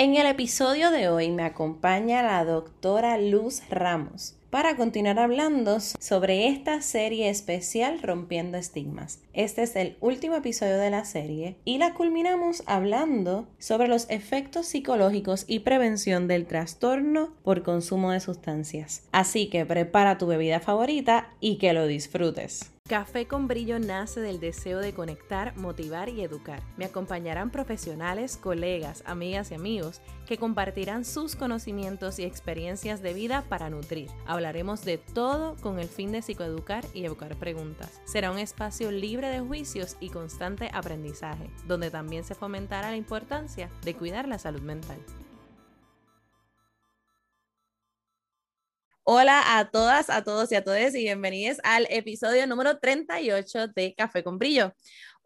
En el episodio de hoy me acompaña la doctora Luz Ramos para continuar hablando sobre esta serie especial Rompiendo Estigmas. Este es el último episodio de la serie y la culminamos hablando sobre los efectos psicológicos y prevención del trastorno por consumo de sustancias. Así que prepara tu bebida favorita y que lo disfrutes. Café con Brillo nace del deseo de conectar, motivar y educar. Me acompañarán profesionales, colegas, amigas y amigos que compartirán sus conocimientos y experiencias de vida para nutrir. Hablaremos de todo con el fin de psicoeducar y evocar preguntas. Será un espacio libre de juicios y constante aprendizaje, donde también se fomentará la importancia de cuidar la salud mental. Hola a todas, a todos y a todas y bienvenidos al episodio número 38 de Café con Brillo.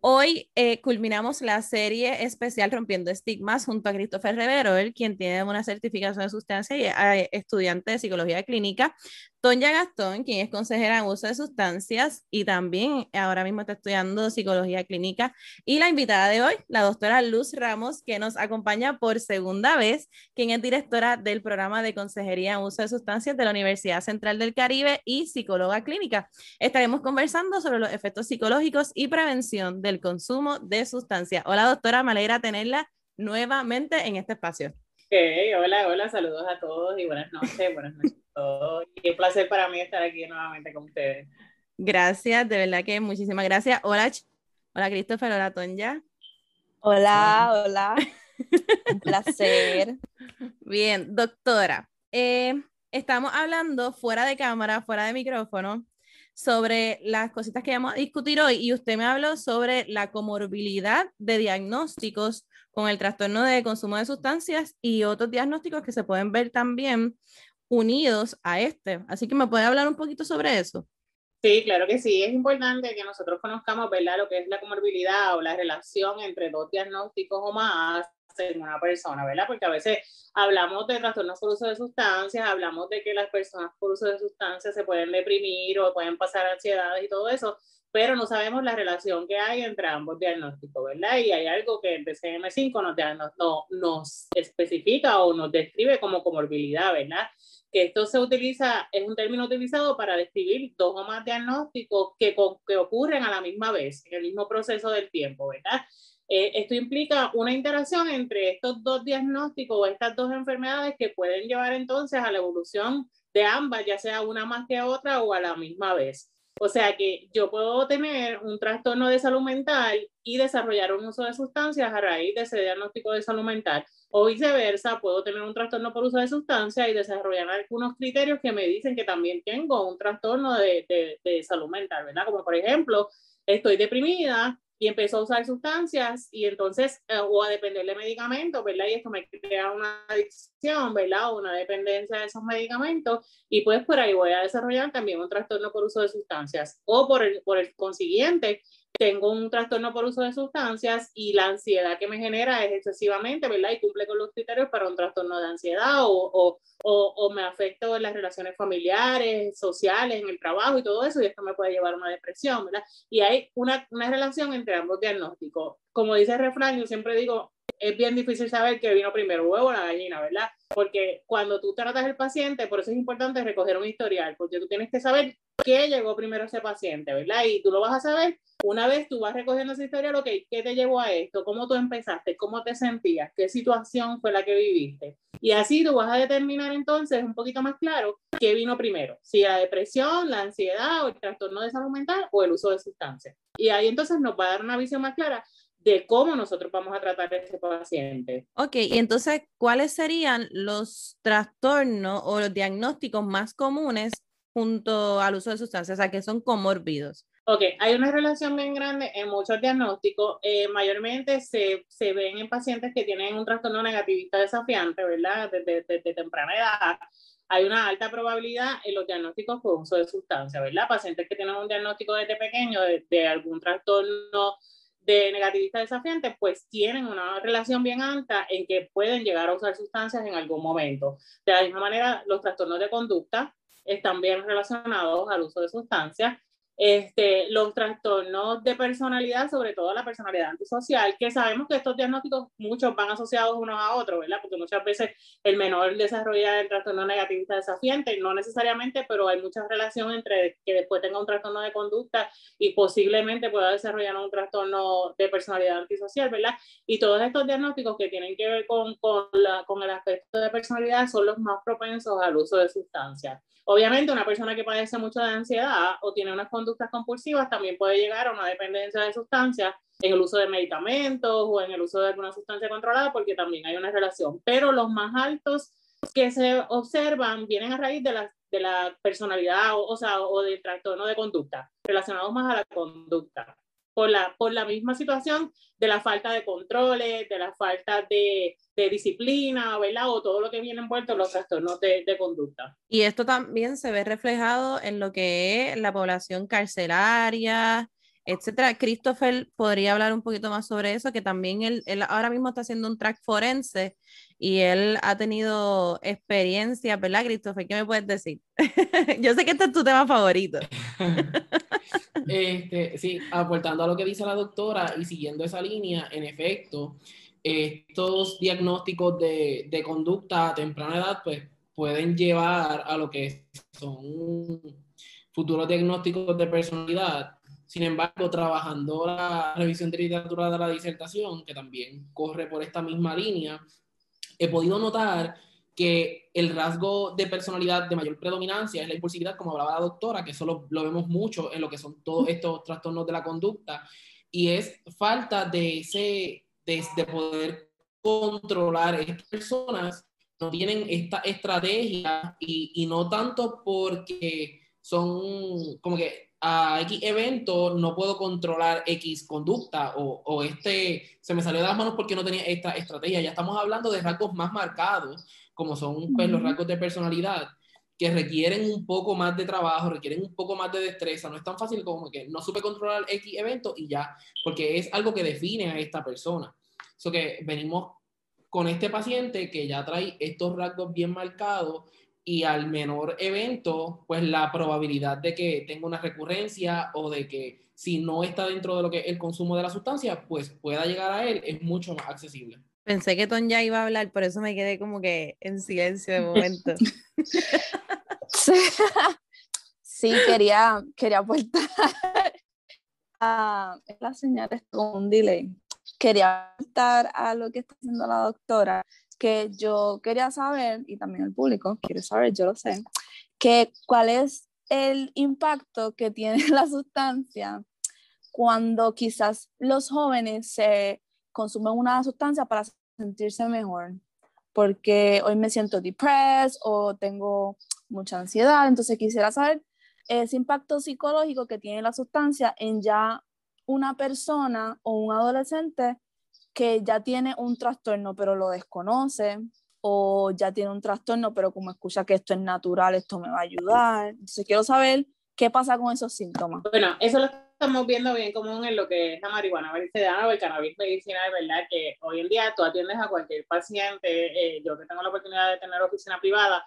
Hoy eh, culminamos la serie especial Rompiendo Estigmas junto a Christopher Rivero, quien tiene una certificación de sustancia y eh, estudiante de psicología clínica. Tonya Gastón, quien es consejera en uso de sustancias y también ahora mismo está estudiando psicología clínica. Y la invitada de hoy, la doctora Luz Ramos, que nos acompaña por segunda vez, quien es directora del programa de consejería en uso de sustancias de la Universidad Central del Caribe y psicóloga clínica. Estaremos conversando sobre los efectos psicológicos y prevención del consumo de sustancias. Hola doctora, me alegra tenerla nuevamente en este espacio. hola, hola, saludos a todos y buenas noches, buenas noches y un placer para mí estar aquí nuevamente con ustedes. Gracias, de verdad que muchísimas gracias. Hola, hola Christopher, hola Tonya. Hola, hola. un placer. Bien, doctora, eh, estamos hablando fuera de cámara, fuera de micrófono, sobre las cositas que vamos a discutir hoy y usted me habló sobre la comorbilidad de diagnósticos con el trastorno de consumo de sustancias y otros diagnósticos que se pueden ver también unidos a este. Así que me puede hablar un poquito sobre eso. Sí, claro que sí. Es importante que nosotros conozcamos, ¿verdad?, lo que es la comorbilidad o la relación entre dos diagnósticos o más en una persona, ¿verdad? Porque a veces hablamos de trastornos por uso de sustancias, hablamos de que las personas por uso de sustancias se pueden deprimir o pueden pasar ansiedades y todo eso, pero no sabemos la relación que hay entre ambos diagnósticos, ¿verdad? Y hay algo que el DCM5 nos, nos, nos especifica o nos describe como comorbilidad, ¿verdad? Que esto se utiliza, es un término utilizado para describir dos o más diagnósticos que, que ocurren a la misma vez, en el mismo proceso del tiempo, ¿verdad? Eh, esto implica una interacción entre estos dos diagnósticos o estas dos enfermedades que pueden llevar entonces a la evolución de ambas, ya sea una más que otra o a la misma vez. O sea que yo puedo tener un trastorno de salud mental y desarrollar un uso de sustancias a raíz de ese diagnóstico de salud mental. O viceversa, puedo tener un trastorno por uso de sustancias y desarrollar algunos criterios que me dicen que también tengo un trastorno de, de, de salud mental, ¿verdad? Como por ejemplo, estoy deprimida y empezó a usar sustancias y entonces, eh, o a depender de medicamentos, ¿verdad? Y esto me crea una adicción, ¿verdad? O una dependencia de esos medicamentos y pues por ahí voy a desarrollar también un trastorno por uso de sustancias o por el, por el consiguiente tengo un trastorno por uso de sustancias y la ansiedad que me genera es excesivamente, ¿verdad? Y cumple con los criterios para un trastorno de ansiedad o, o, o, me afecta en las relaciones familiares, sociales, en el trabajo y todo eso, y esto me puede llevar a una depresión, ¿verdad? Y hay una, una relación entre ambos diagnósticos. Como dice el refrán, yo siempre digo, es bien difícil saber qué vino primero, huevo o la gallina, ¿verdad? Porque cuando tú tratas al paciente, por eso es importante recoger un historial, porque tú tienes que saber qué llegó primero ese paciente, ¿verdad? Y tú lo vas a saber una vez tú vas recogiendo esa historia, ok, ¿qué te llevó a esto? ¿Cómo tú empezaste? ¿Cómo te sentías? ¿Qué situación fue la que viviste? Y así tú vas a determinar entonces un poquito más claro qué vino primero, si la depresión, la ansiedad o el trastorno de salud mental o el uso de sustancias. Y ahí entonces nos va a dar una visión más clara de cómo nosotros vamos a tratar a ese paciente. Ok, y entonces, ¿cuáles serían los trastornos o los diagnósticos más comunes junto al uso de sustancias, o sea, que son comórbidos? Ok, hay una relación bien grande en muchos diagnósticos. Eh, mayormente se, se, ven en pacientes que tienen un trastorno negativista desafiante, ¿verdad? Desde, desde, temprana edad. Hay una alta probabilidad en los diagnósticos por uso de sustancias, ¿verdad? Pacientes que tienen un diagnóstico desde pequeño de, de algún trastorno de negativista desafiante, pues tienen una relación bien alta en que pueden llegar a usar sustancias en algún momento. De la misma manera, los trastornos de conducta están bien relacionados al uso de sustancias este, los trastornos de personalidad, sobre todo la personalidad antisocial, que sabemos que estos diagnósticos muchos van asociados unos a otros, ¿verdad? Porque muchas veces el menor desarrolla el trastorno negativista desafiante, no necesariamente, pero hay mucha relación entre que después tenga un trastorno de conducta y posiblemente pueda desarrollar un trastorno de personalidad antisocial, ¿verdad? Y todos estos diagnósticos que tienen que ver con, con, la, con el aspecto de personalidad son los más propensos al uso de sustancias. Obviamente, una persona que padece mucho de ansiedad o tiene unas conductas compulsivas también puede llegar a una dependencia de sustancias en el uso de medicamentos o en el uso de alguna sustancia controlada, porque también hay una relación. Pero los más altos que se observan vienen a raíz de la, de la personalidad o, o, sea, o del trastorno de conducta, relacionados más a la conducta por la, por la misma situación de la falta de controles, de la falta de, de disciplina, ¿verdad? O todo lo que viene envuelto en los trastornos de, de, conducta. Y esto también se ve reflejado en lo que es la población carcelaria, etcétera. Christopher podría hablar un poquito más sobre eso, que también él, él, ahora mismo está haciendo un track forense y él ha tenido experiencia, ¿verdad, Christopher? ¿Qué me puedes decir? Yo sé que este es tu tema favorito. este, sí, aportando a lo que dice la doctora y siguiendo esa línea, en efecto, estos diagnósticos de, de conducta a temprana edad, pues pueden llevar a lo que son futuros diagnósticos de personalidad sin embargo, trabajando la revisión de literatura de la disertación, que también corre por esta misma línea, he podido notar que el rasgo de personalidad de mayor predominancia es la impulsividad, como hablaba la doctora, que eso lo, lo vemos mucho en lo que son todos estos trastornos de la conducta, y es falta de ese, de, de poder controlar estas personas no tienen esta estrategia y, y no tanto porque son como que a X evento no puedo controlar X conducta o, o, este se me salió de las manos porque no tenía esta estrategia. Ya estamos hablando de rasgos más marcados, como son pues, los rasgos de personalidad, que requieren un poco más de trabajo, requieren un poco más de destreza. No es tan fácil como que no supe controlar X evento y ya, porque es algo que define a esta persona. Eso que venimos con este paciente que ya trae estos rasgos bien marcados y al menor evento, pues la probabilidad de que tenga una recurrencia o de que si no está dentro de lo que es el consumo de la sustancia, pues pueda llegar a él es mucho más accesible. Pensé que Ton ya iba a hablar, por eso me quedé como que en silencio de momento. sí, quería, quería aportar a las señales con un delay. Quería aportar a lo que está haciendo la doctora que yo quería saber, y también el público quiere saber, yo lo sé, que cuál es el impacto que tiene la sustancia cuando quizás los jóvenes se consumen una sustancia para sentirse mejor, porque hoy me siento depressed o tengo mucha ansiedad, entonces quisiera saber ese impacto psicológico que tiene la sustancia en ya una persona o un adolescente que ya tiene un trastorno pero lo desconoce o ya tiene un trastorno pero como escucha que esto es natural, esto me va a ayudar. Entonces quiero saber qué pasa con esos síntomas. Bueno, eso lo estamos viendo bien común en lo que es la marihuana medicinal o el cannabis medicinal, ¿verdad? Que hoy en día tú atiendes a cualquier paciente, eh, yo que tengo la oportunidad de tener oficina privada,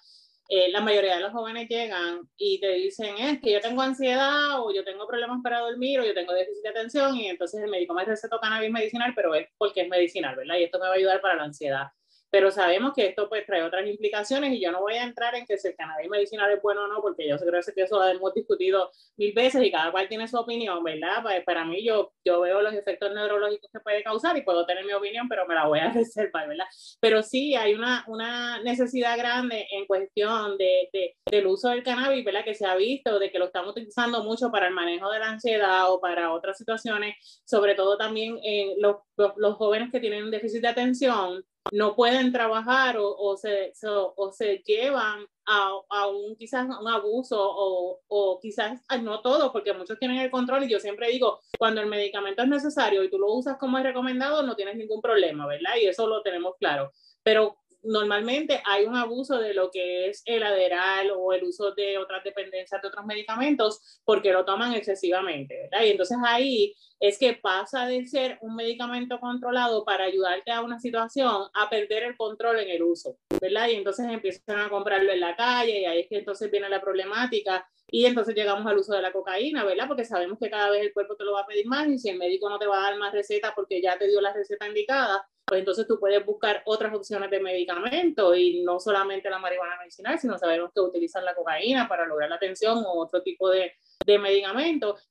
eh, la mayoría de los jóvenes llegan y te dicen, es que yo tengo ansiedad o yo tengo problemas para dormir o yo tengo déficit de atención y entonces el médico me recetó cannabis medicinal, pero es porque es medicinal, ¿verdad? Y esto me va a ayudar para la ansiedad pero sabemos que esto pues trae otras implicaciones y yo no voy a entrar en que si el cannabis medicinal es bueno o no, porque yo creo que eso lo hemos discutido mil veces y cada cual tiene su opinión, ¿verdad? Pues para mí yo, yo veo los efectos neurológicos que puede causar y puedo tener mi opinión, pero me la voy a reservar, ¿verdad? Pero sí hay una, una necesidad grande en cuestión de, de, del uso del cannabis, ¿verdad? Que se ha visto, de que lo estamos utilizando mucho para el manejo de la ansiedad o para otras situaciones, sobre todo también en los, los, los jóvenes que tienen déficit de atención no pueden trabajar o, o, se, o se llevan a, a, un quizás un abuso o, o quizás no todo, porque muchos tienen el control y yo siempre digo, cuando el medicamento es necesario y tú lo usas como es recomendado, no tienes ningún problema, ¿verdad? Y eso lo tenemos claro. Pero normalmente hay un abuso de lo que es el aderal o el uso de otras dependencias de otros medicamentos porque lo toman excesivamente, ¿verdad? Y entonces ahí es que pasa de ser un medicamento controlado para ayudarte a una situación a perder el control en el uso, ¿verdad? Y entonces empiezan a comprarlo en la calle y ahí es que entonces viene la problemática y entonces llegamos al uso de la cocaína, ¿verdad? Porque sabemos que cada vez el cuerpo te lo va a pedir más y si el médico no te va a dar más receta porque ya te dio la receta indicada, pues entonces tú puedes buscar otras opciones de medicamento y no solamente la marihuana medicinal, sino sabemos que utilizan la cocaína para lograr la atención o otro tipo de, de.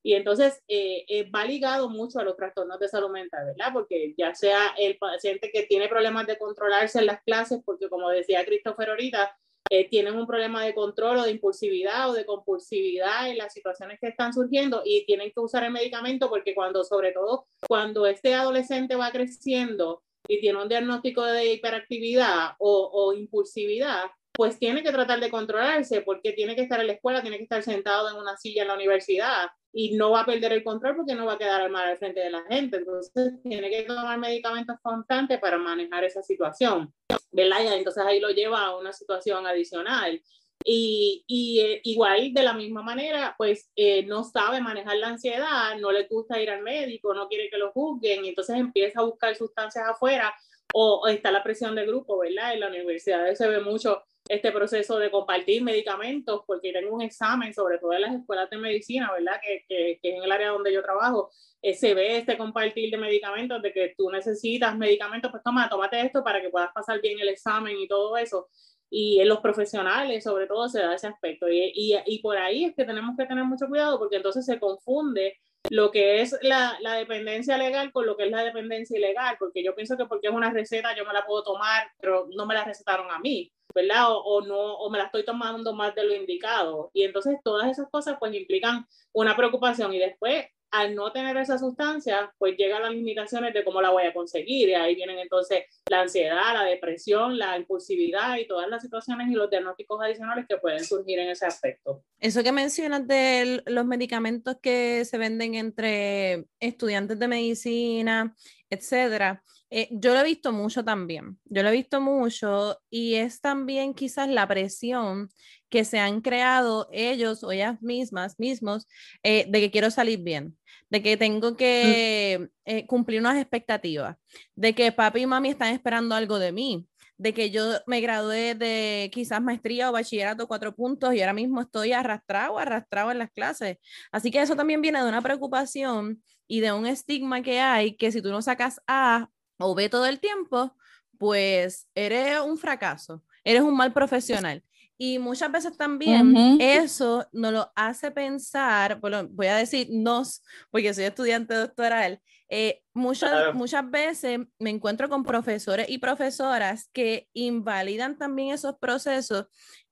Y entonces eh, eh, va ligado mucho a los trastornos de salud mental, ¿verdad? Porque ya sea el paciente que tiene problemas de controlarse en las clases, porque como decía Christopher ahorita, eh, tienen un problema de control o de impulsividad o de compulsividad en las situaciones que están surgiendo y tienen que usar el medicamento porque cuando, sobre todo, cuando este adolescente va creciendo y tiene un diagnóstico de hiperactividad o, impulsividad, pues tiene que tratar de controlarse porque tiene que estar en la escuela, tiene que estar sentado en una silla en la universidad y no va a perder el control porque no va a quedar al mal al frente de la gente. Entonces tiene que tomar medicamentos constantes para manejar esa situación, ¿verdad? Y entonces ahí lo lleva a una situación adicional. Y, y eh, igual de la misma manera, pues eh, no sabe manejar la ansiedad, no le gusta ir al médico, no quiere que lo juzguen, y entonces empieza a buscar sustancias afuera o, o está la presión de grupo, ¿verdad? En la universidad se ve mucho este proceso de compartir medicamentos, porque tengo un examen, sobre todo en las escuelas de medicina, ¿verdad? Que, que, que en el área donde yo trabajo, eh, se ve este compartir de medicamentos, de que tú necesitas medicamentos, pues toma, tómate esto para que puedas pasar bien el examen y todo eso. Y en los profesionales, sobre todo, se da ese aspecto. Y, y, y por ahí es que tenemos que tener mucho cuidado, porque entonces se confunde lo que es la, la, dependencia legal con lo que es la dependencia ilegal, porque yo pienso que porque es una receta yo me la puedo tomar, pero no me la recetaron a mí. ¿verdad? O, o, no, o me la estoy tomando más de lo indicado. Y entonces todas esas cosas pues implican una preocupación y después al no tener esa sustancia, pues llegan las limitaciones de cómo la voy a conseguir. Y ahí vienen entonces la ansiedad, la depresión, la impulsividad y todas las situaciones y los diagnósticos adicionales que pueden surgir en ese aspecto. Eso que mencionas de los medicamentos que se venden entre estudiantes de medicina, etcétera, eh, yo lo he visto mucho también. Yo lo he visto mucho y es también quizás la presión que se han creado ellos o ellas mismas, mismos, eh, de que quiero salir bien de que tengo que eh, cumplir unas expectativas, de que papi y mami están esperando algo de mí, de que yo me gradué de quizás maestría o bachillerato cuatro puntos y ahora mismo estoy arrastrado, arrastrado en las clases. Así que eso también viene de una preocupación y de un estigma que hay que si tú no sacas A o B todo el tiempo, pues eres un fracaso, eres un mal profesional. Y muchas veces también eso nos lo hace pensar, bueno, voy a decir nos, porque soy estudiante doctoral, eh, muchas, muchas veces me encuentro con profesores y profesoras que invalidan también esos procesos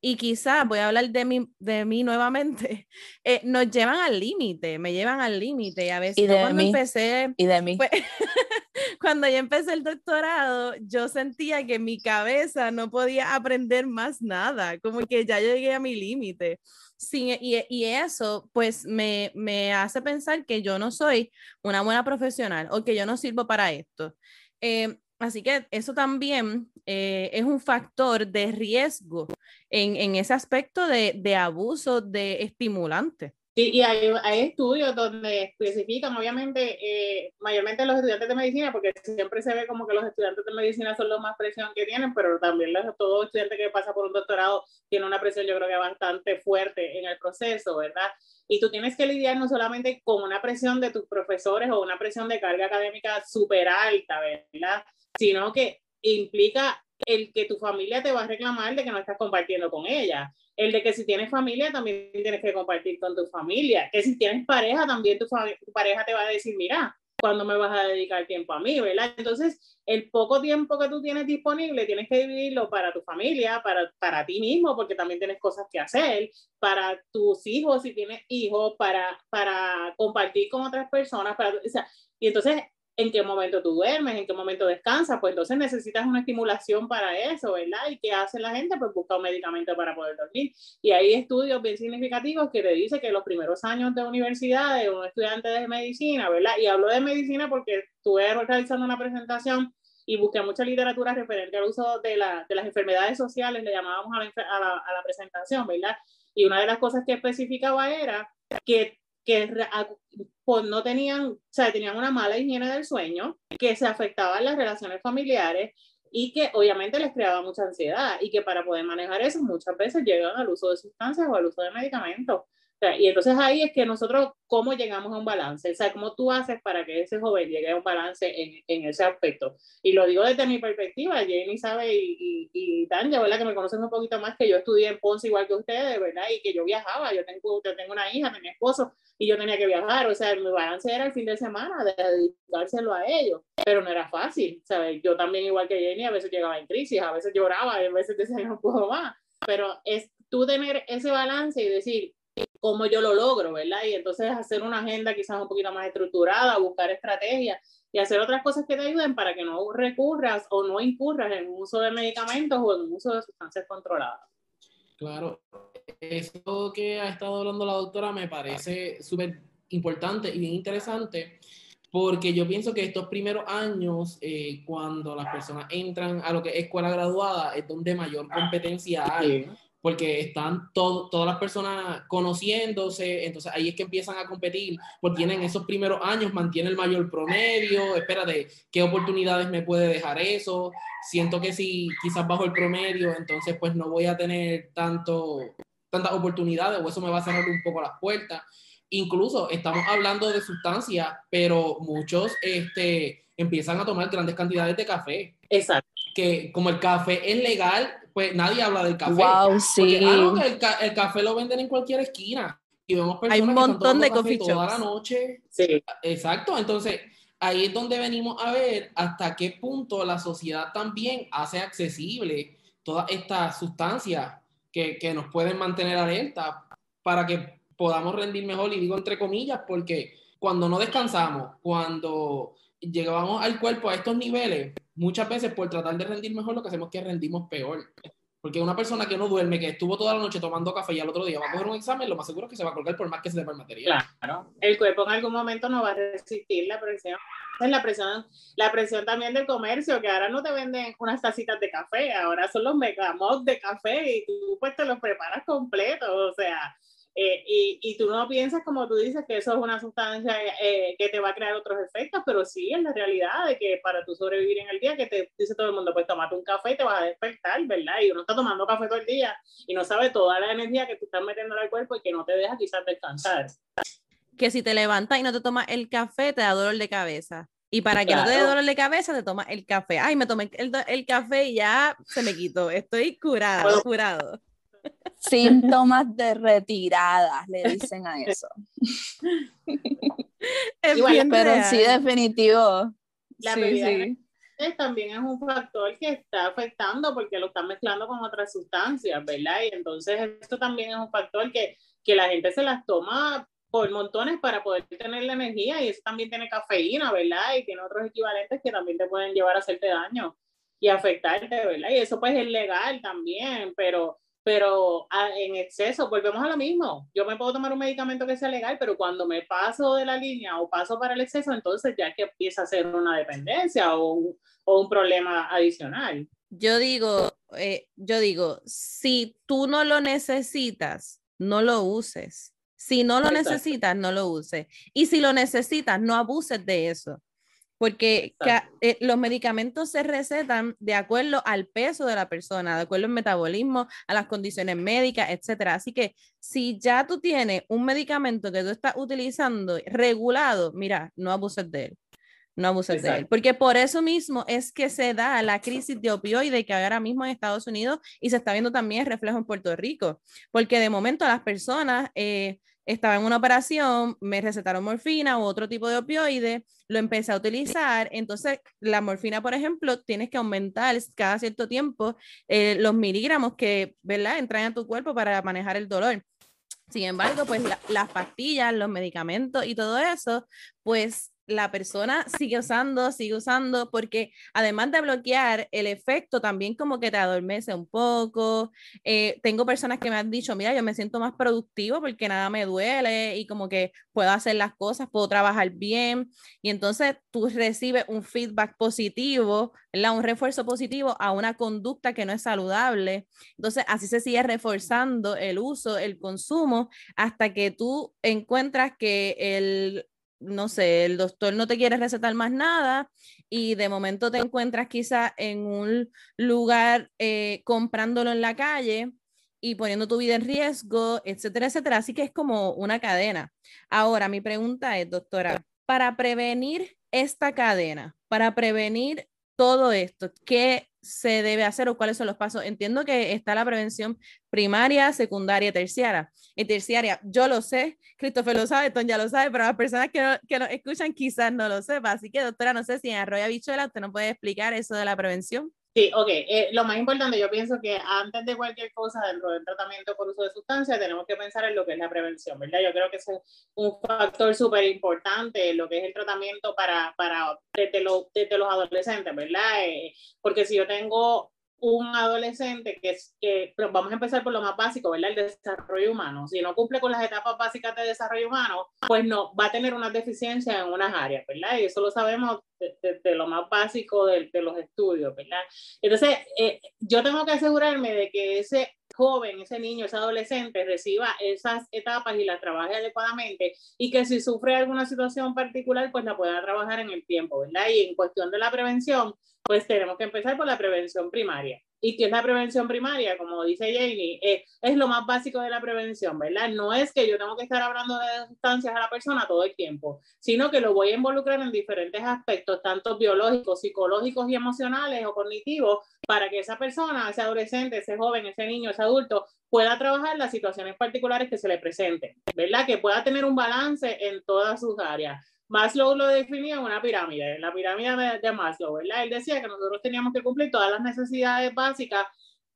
y quizás, voy a hablar de mí, de mí nuevamente, eh, nos llevan al límite, me llevan al límite. A veces cuando empecé... Y de mí. Pues, cuando yo empecé el doctorado, yo sentía que mi cabeza no podía aprender más nada, como que ya llegué a mi límite. Sí, y, y, eso pues me, me, hace pensar que yo no soy una buena profesional o que yo no sirvo para esto. Eh, así que eso también eh, es un factor de riesgo en, en ese aspecto de, de abuso de estimulantes. Y, hay, hay, estudios donde especifican, obviamente, eh, mayormente los estudiantes de medicina, porque siempre se ve como que los estudiantes de medicina son los más presión que tienen, pero también los, todo estudiante que pasa por un doctorado tiene una presión, yo creo que bastante fuerte en el proceso, ¿verdad? Y tú tienes que lidiar no solamente con una presión de tus profesores o una presión de carga académica súper alta, ¿verdad? Sino que implica el que tu familia te va a reclamar de que no estás compartiendo con ella el de que si tienes familia también tienes que compartir con tu familia, que si tienes pareja también tu, tu pareja te va a decir, mira, ¿cuándo me vas a dedicar tiempo a mí? ¿verdad? Entonces, el poco tiempo que tú tienes disponible tienes que dividirlo para tu familia, para, para ti mismo, porque también tienes cosas que hacer, para tus hijos, si tienes hijos, para, para compartir con otras personas, para, o sea, y entonces en qué momento tú duermes, en qué momento descansas, pues entonces necesitas una estimulación para eso, ¿verdad? ¿Y qué hace la gente? Pues busca un medicamento para poder dormir. Y hay estudios bien significativos que te dicen que los primeros años de universidad de un estudiante de medicina, ¿verdad? Y hablo de medicina porque estuve realizando una presentación y busqué mucha literatura referente al uso de, la, de las enfermedades sociales, le llamábamos a la, a, la, a la, presentación, ¿verdad? Y una de las cosas que especificaba era que, que pues no tenían, o sea, tenían una mala higiene del sueño, que se afectaban las relaciones familiares y que obviamente les creaba mucha ansiedad y que para poder manejar eso muchas veces llegan al uso de sustancias o al uso de medicamentos y entonces ahí es que nosotros, ¿cómo llegamos a un balance? O sea, ¿cómo tú haces para que ese joven llegue a un balance en, en ese aspecto? Y lo digo desde mi perspectiva, Jenny sabe y, y, y Tanya, ¿verdad? Que me conocen un poquito más, que yo estudié en Ponce igual que ustedes, ¿verdad? Y que yo viajaba, yo tengo, yo tengo una hija, mi esposo, y yo tenía que viajar, o sea, mi balance era el fin de semana, de dedicárselo a ellos, pero no era fácil, ¿sabes? Yo también, igual que Jenny, a veces llegaba en crisis, a veces lloraba, a veces decía, no puedo más, pero es tú tener ese balance y decir, cómo yo lo logro, ¿verdad? Y entonces hacer una agenda quizás un poquito más estructurada, buscar estrategias y hacer otras cosas que te ayuden para que no recurras o no incurras en uso de medicamentos o en uso de sustancias controladas. Claro, eso que ha estado hablando la doctora me parece súper importante y bien interesante porque yo pienso que estos primeros años, eh, cuando las personas entran a lo que es escuela graduada, es donde mayor competencia hay porque están todas las personas conociéndose, entonces ahí es que empiezan a competir, porque tienen esos primeros años, mantiene el mayor promedio, espérate, ¿qué oportunidades me puede dejar eso? Siento que si quizás bajo el promedio, entonces pues no voy a tener tanto, tantas oportunidades o eso me va a cerrar un poco las puertas. Incluso estamos hablando de sustancias, pero muchos este, empiezan a tomar grandes cantidades de café. Exacto. Que como el café es legal, pues nadie habla del café. Wow, sí. el, el, café lo venden en cualquier esquina. Y vemos personas Hay un montón de coffee toda la noche. Sí. Exacto. Entonces, ahí es donde venimos a ver hasta qué punto la sociedad también hace accesible todas estas sustancias que, que nos pueden mantener alerta para que podamos rendir mejor. Y digo entre comillas, porque cuando no descansamos, cuando llegamos al cuerpo a estos niveles, muchas veces por tratar de rendir mejor lo que hacemos es que rendimos peor. Porque una persona que no duerme, que estuvo toda la noche tomando café y al otro día va a coger un examen, lo más seguro es que se va a colgar por más que se sepa el material. Claro, el cuerpo en algún momento no va a resistir la presión. Es la presión, la presión también del comercio, que ahora no te venden unas tacitas de café, ahora son los megamods de café y tú pues te los preparas completos, o sea, eh, y, y, tú no piensas, como tú dices, que eso es una sustancia eh, que te va a crear otros efectos, pero sí es la realidad de que para tú sobrevivir en el día, que te dice todo el mundo, pues tomate un café y te vas a despertar, ¿verdad? Y uno está tomando café todo el día y no sabe toda la energía que tú estás metiendo al cuerpo y que no te deja quizás descansar. Que si te levantas y no te tomas el café, te da dolor de cabeza. Y para que no te dé dolor de cabeza, te tomas el café. Ay, me tomé el, el café y ya se me quitó. Estoy curado, curado. Síntomas de retirada, le dicen a eso. pero sí, definitivo. La sí, también es un factor que está afectando porque lo están mezclando con otras sustancias, ¿verdad? Y entonces esto también es un factor que, que la gente se las toma por montones para poder tener la energía y eso también tiene cafeína, ¿verdad? Y tiene otros equivalentes que también te pueden llevar a hacerte daño y afectarte, ¿verdad? Y eso pues es legal también, pero pero ah, en exceso, volvemos a lo mismo. Yo me puedo tomar un medicamento que sea legal, pero cuando me paso de la línea o paso para el exceso, entonces ya que empieza a ser una dependencia o un, o un problema adicional. Yo digo, eh, yo digo, si tú no lo necesitas, no lo uses. Si no lo necesitas, no lo uses. Y si lo necesitas, no abuses de eso porque eh, los medicamentos se recetan de acuerdo al peso de la persona, de acuerdo al metabolismo, a las condiciones médicas, etcétera. Así que si ya tú tienes un medicamento que tú estás utilizando regulado, mira, no abuses de él. No abuses de él. Porque por eso mismo es que se da la crisis de opioide que ahora mismo en Estados Unidos y se está viendo también reflejo en Puerto Rico. Porque de momento las personas eh, estaba en una operación, me recetaron morfina u otro tipo de opioide, lo empecé a utilizar, entonces la morfina, por ejemplo, tienes que aumentar cada cierto tiempo eh, los miligramos que, ¿verdad?, entran a tu cuerpo para manejar el dolor. Sin embargo, pues las pastillas, los medicamentos y todo eso, pues la persona sigue usando, sigue usando, porque además de bloquear, el efecto también como que te adormece un poco. Eh, tengo personas que me han dicho, mira, yo me siento más productivo porque nada me duele y como que puedo hacer las cosas, puedo trabajar bien. Y entonces tú recibes un feedback positivo, un refuerzo positivo a una conducta que no es saludable. Entonces así se sigue reforzando el uso, el consumo, hasta que tú encuentras que el no sé, el doctor no te quiere recetar más nada y de momento te encuentras quizá en un lugar eh, comprándolo en la calle y poniendo tu vida en riesgo, etcétera, etcétera. Así que es como una cadena. Ahora, mi pregunta es, doctora, para prevenir esta cadena, para prevenir todo esto, ¿qué se debe hacer o cuáles son los pasos? Entiendo que está la prevención primaria, secundaria, terciaria. Y terciaria, yo lo sé, Christopher lo sabe, Ton ya lo sabe, pero las personas que, no, que nos escuchan quizás no lo sepan. Así que, doctora, no sé si en Arroyo Bichuela usted nos puede explicar eso de la prevención. Sí, ok. Eh, lo más importante, yo pienso que antes de cualquier cosa dentro del tratamiento por uso de sustancias, tenemos que pensar en lo que es la prevención, ¿verdad? Yo creo que es un factor súper importante, lo que es el tratamiento para, para desde, lo, desde los adolescentes, ¿verdad? Eh, porque si yo tengo un adolescente que es que, pero vamos a empezar por lo más básico, ¿verdad? El desarrollo humano. Si no cumple con las etapas básicas de desarrollo humano, pues no, va a tener una deficiencia en unas áreas, ¿verdad? Y eso lo sabemos de, lo más básico de, de, los estudios, ¿verdad? Entonces, eh, yo tengo que asegurarme de que ese joven, ese niño, ese adolescente reciba esas etapas y las trabaje adecuadamente y que si sufre alguna situación particular, pues la pueda trabajar en el tiempo, ¿verdad? Y en cuestión de la prevención, pues tenemos que empezar por la prevención primaria. ¿Y qué es la prevención primaria? Como dice Jamie, eh, es lo más básico de la prevención, ¿verdad? No es que yo tengo que estar hablando de sustancias a la persona todo el tiempo, sino que lo voy a involucrar en diferentes aspectos, tanto biológicos, psicológicos y emocionales o cognitivos, para que esa persona, ese adolescente, ese joven, ese niño, ese adulto, pueda trabajar las situaciones particulares que se le presenten, ¿verdad? Que pueda tener un balance en todas sus áreas. Maslow lo definía en una pirámide, la pirámide de Maslow, ¿verdad? Él decía que nosotros teníamos que cumplir todas las necesidades básicas,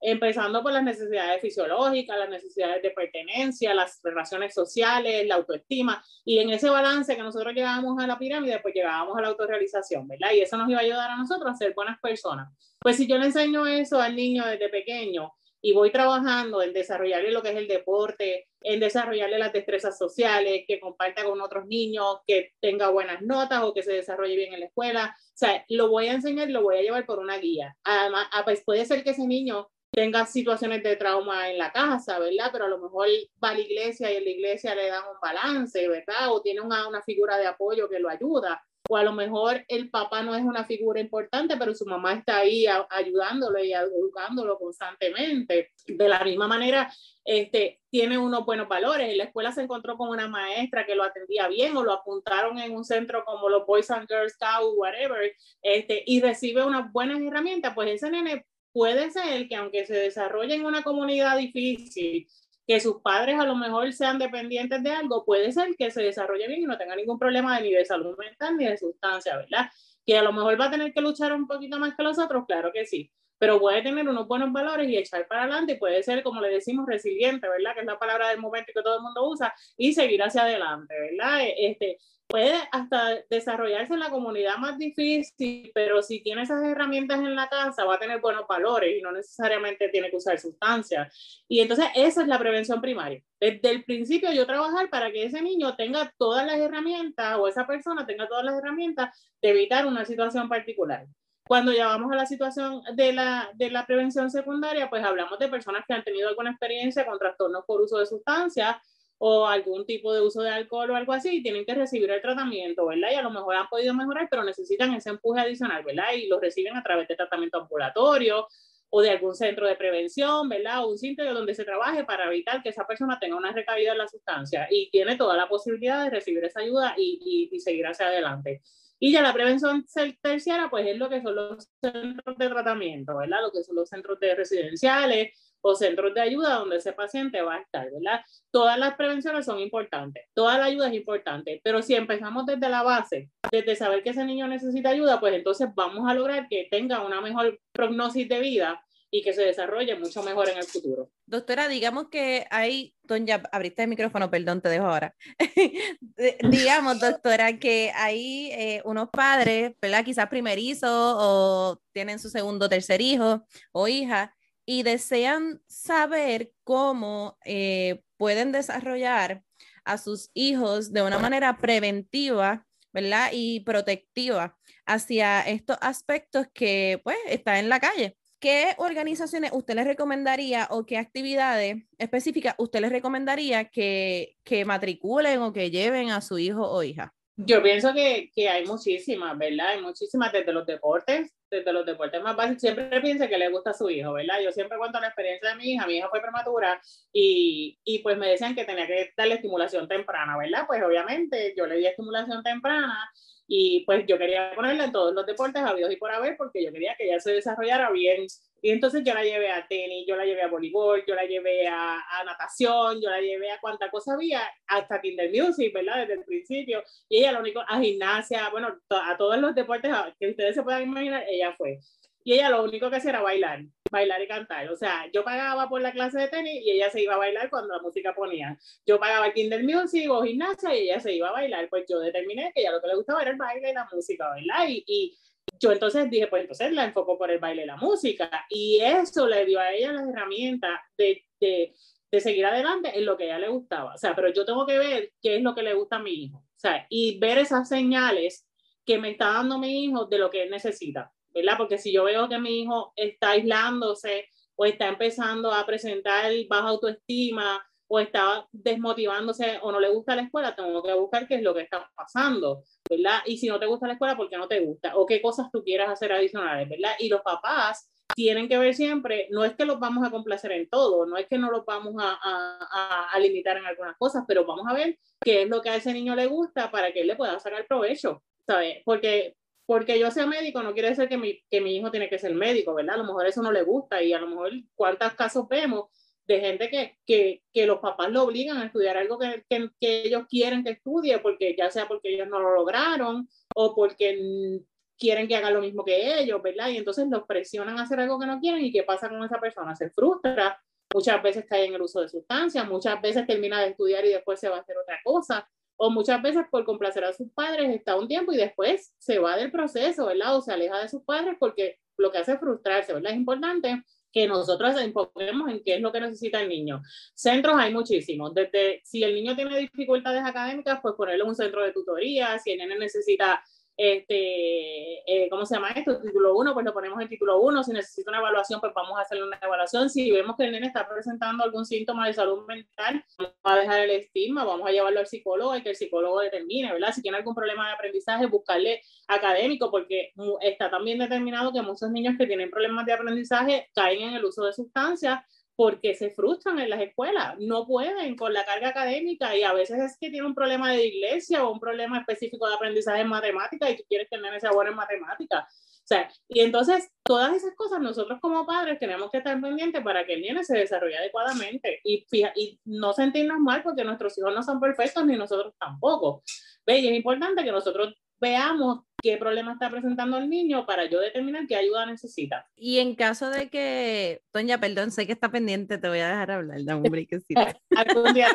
empezando por las necesidades fisiológicas, las necesidades de pertenencia, las relaciones sociales, la autoestima, y en ese balance que nosotros llegábamos a la pirámide, pues llegábamos a la autorrealización, ¿verdad? Y eso nos iba a ayudar a nosotros a ser buenas personas. Pues si yo le enseño eso al niño desde pequeño, y voy trabajando en desarrollarle lo que es el deporte, en desarrollarle las destrezas sociales, que comparta con otros niños, que tenga buenas notas o que se desarrolle bien en la escuela. O sea, lo voy a enseñar, lo voy a llevar por una guía. Además, ah, pues puede ser que ese niño tenga situaciones de trauma en la casa, ¿verdad? Pero a lo mejor va a la iglesia y en la iglesia le dan un balance, ¿verdad? O tiene una, una figura de apoyo que lo ayuda o a lo mejor el papá no es una figura importante, pero su mamá está ahí ayudándolo y educándolo constantemente. De la misma manera, este, tiene unos buenos valores. En la escuela se encontró con una maestra que lo atendía bien o lo apuntaron en un centro como los Boys and Girls Scouts, whatever, este, y recibe unas buenas herramientas, pues ese nene puede ser que aunque se desarrolle en una comunidad difícil, que sus padres a lo mejor sean dependientes de algo, puede ser que se desarrolle bien y no tenga ningún problema ni de salud mental ni de sustancia, ¿verdad? Que a lo mejor va a tener que luchar un poquito más que los otros, claro que sí, pero puede tener unos buenos valores y echar para adelante y puede ser, como le decimos, resiliente, ¿verdad? Que es la palabra del momento que todo el mundo usa, y seguir hacia adelante, ¿verdad? Este, puede hasta desarrollarse en la comunidad más difícil, pero si tiene esas herramientas en la casa va a tener buenos valores y no necesariamente tiene que usar sustancias. Y entonces esa es la prevención primaria. Desde el principio yo trabajar para que ese niño tenga todas las herramientas o esa persona tenga todas las herramientas de evitar una situación particular. Cuando ya vamos a la situación de la, de la prevención secundaria, pues hablamos de personas que han tenido alguna experiencia con trastornos por uso de sustancias, o algún tipo de uso de alcohol o algo así, tienen que recibir el tratamiento, ¿verdad? Y a lo mejor han podido mejorar, pero necesitan ese empuje adicional, ¿verdad? Y lo reciben a través de tratamiento ambulatorio o de algún centro de prevención, ¿verdad? O un sitio donde se trabaje para evitar que esa persona tenga una recaída en la sustancia y tiene toda la posibilidad de recibir esa ayuda y, y, y seguir hacia adelante. Y ya la prevención terciaria, pues es lo que son los centros de tratamiento, ¿verdad? Lo que son los centros de residenciales, o centros de ayuda donde ese paciente va a estar, ¿verdad? Todas las prevenciones son importantes, toda la ayuda es importante, pero si empezamos desde la base, desde saber que ese niño necesita ayuda, pues entonces vamos a lograr que tenga una mejor prognosis de vida y que se desarrolle mucho mejor en el futuro. Doctora, digamos que hay, don ya abriste el micrófono, perdón, te dejo ahora. digamos, doctora, que hay eh, unos padres, ¿verdad? Quizás primerizos o tienen su segundo tercer hijo o hija y desean saber cómo eh, pueden desarrollar a sus hijos de una manera preventiva, ¿verdad? Y protectiva hacia estos aspectos que, pues, están en la calle. ¿Qué organizaciones usted les recomendaría o qué actividades específicas usted les recomendaría que, que matriculen o que lleven a su hijo o hija? Yo pienso que, que, hay muchísimas, ¿verdad? Hay muchísimas desde los deportes, desde los deportes más básicos. Siempre piensa que le gusta a su hijo, ¿verdad? Yo siempre cuento la experiencia de mi hija. Mi hija fue prematura y, y pues me decían que tenía que darle estimulación temprana, ¿verdad? Pues obviamente yo le di estimulación temprana y pues yo quería ponerla en todos los deportes habidos y por haber porque yo quería que ella se desarrollara bien. Y entonces yo la llevé a tenis, yo la llevé a voleibol, yo la llevé a, a natación, yo la llevé a cuánta cosa había, hasta Kinder Music, ¿verdad? Desde el principio. Y ella lo único, a gimnasia, bueno, a todos los deportes que ustedes se puedan imaginar, ella fue. Y ella lo único que hacía era bailar, bailar y cantar. O sea, yo pagaba por la clase de tenis y ella se iba a bailar cuando la música ponía. Yo pagaba el Kinder Music o gimnasia y ella se iba a bailar. Pues yo determiné que ella lo que le gustaba era el baile y la música, ¿verdad? Y, y yo entonces dije, pues entonces la enfoco por el baile y la música. Y eso le dio a ella las herramientas de, de, de seguir adelante en lo que ella le gustaba. O sea, pero yo tengo que ver qué es lo que le gusta a mi hijo. O sea, y ver esas señales que me está dando mi hijo de lo que él necesita. ¿Verdad? Porque si yo veo que mi hijo está aislándose o está empezando a presentar baja autoestima o está desmotivándose o no le gusta la escuela, tengo que buscar qué es lo que está pasando, ¿verdad? Y si no te gusta la escuela, ¿por qué no te gusta? O qué cosas tú quieras hacer adicionales, ¿verdad? Y los papás tienen que ver siempre, no es que los vamos a complacer en todo, no es que no los vamos a, a, a, limitar en algunas cosas, pero vamos a ver qué es lo que a ese niño le gusta para que él le pueda sacar provecho, ¿sabes? Porque porque yo sea médico no quiere decir que mi, que mi hijo tiene que ser médico, ¿verdad? A lo mejor eso no le gusta y a lo mejor cuántos casos vemos de gente que, que, que los papás lo obligan a estudiar algo que, que, ellos quieren que estudie, porque ya sea porque ellos no lo lograron o porque quieren que haga lo mismo que ellos, ¿verdad? Y entonces los presionan a hacer algo que no quieren y ¿qué pasa con esa persona? Se frustra, muchas veces cae en el uso de sustancias, muchas veces termina de estudiar y después se va a hacer otra cosa o muchas veces por complacer a sus padres está un tiempo y después se va del proceso, ¿verdad? O se aleja de sus padres porque lo que hace es frustrarse, ¿verdad? Es importante que nosotros enfoquemos en qué es lo que necesita el niño. Centros hay muchísimos, desde si el niño tiene dificultades académicas, pues ponerle un centro de tutoría, si el niño necesita este, eh, ¿cómo se llama esto? Título 1, pues lo ponemos en título 1. Si necesita una evaluación, pues vamos a hacerle una evaluación. Si vemos que el nene está presentando algún síntoma de salud mental, vamos a dejar el estigma, vamos a llevarlo al psicólogo y que el psicólogo determine, ¿verdad? Si tiene algún problema de aprendizaje, buscarle académico, porque está también determinado que muchos niños que tienen problemas de aprendizaje caen en el uso de sustancias porque se frustran en las escuelas, no pueden con la carga académica y a veces es que tiene un problema de iglesia o un problema específico de aprendizaje en matemática y tú quieres tener ese bueno en matemática. O sea, y entonces todas esas cosas nosotros como padres tenemos que estar pendientes para que el niño se desarrolle adecuadamente y, y no sentirnos mal porque nuestros hijos no son perfectos ni nosotros tampoco. ¿Ve? Y es importante que nosotros veamos qué problema está presentando el niño para yo determinar qué ayuda necesita. Y en caso de que, Toña, perdón, sé que está pendiente, te voy a dejar hablar, dame un. Algún día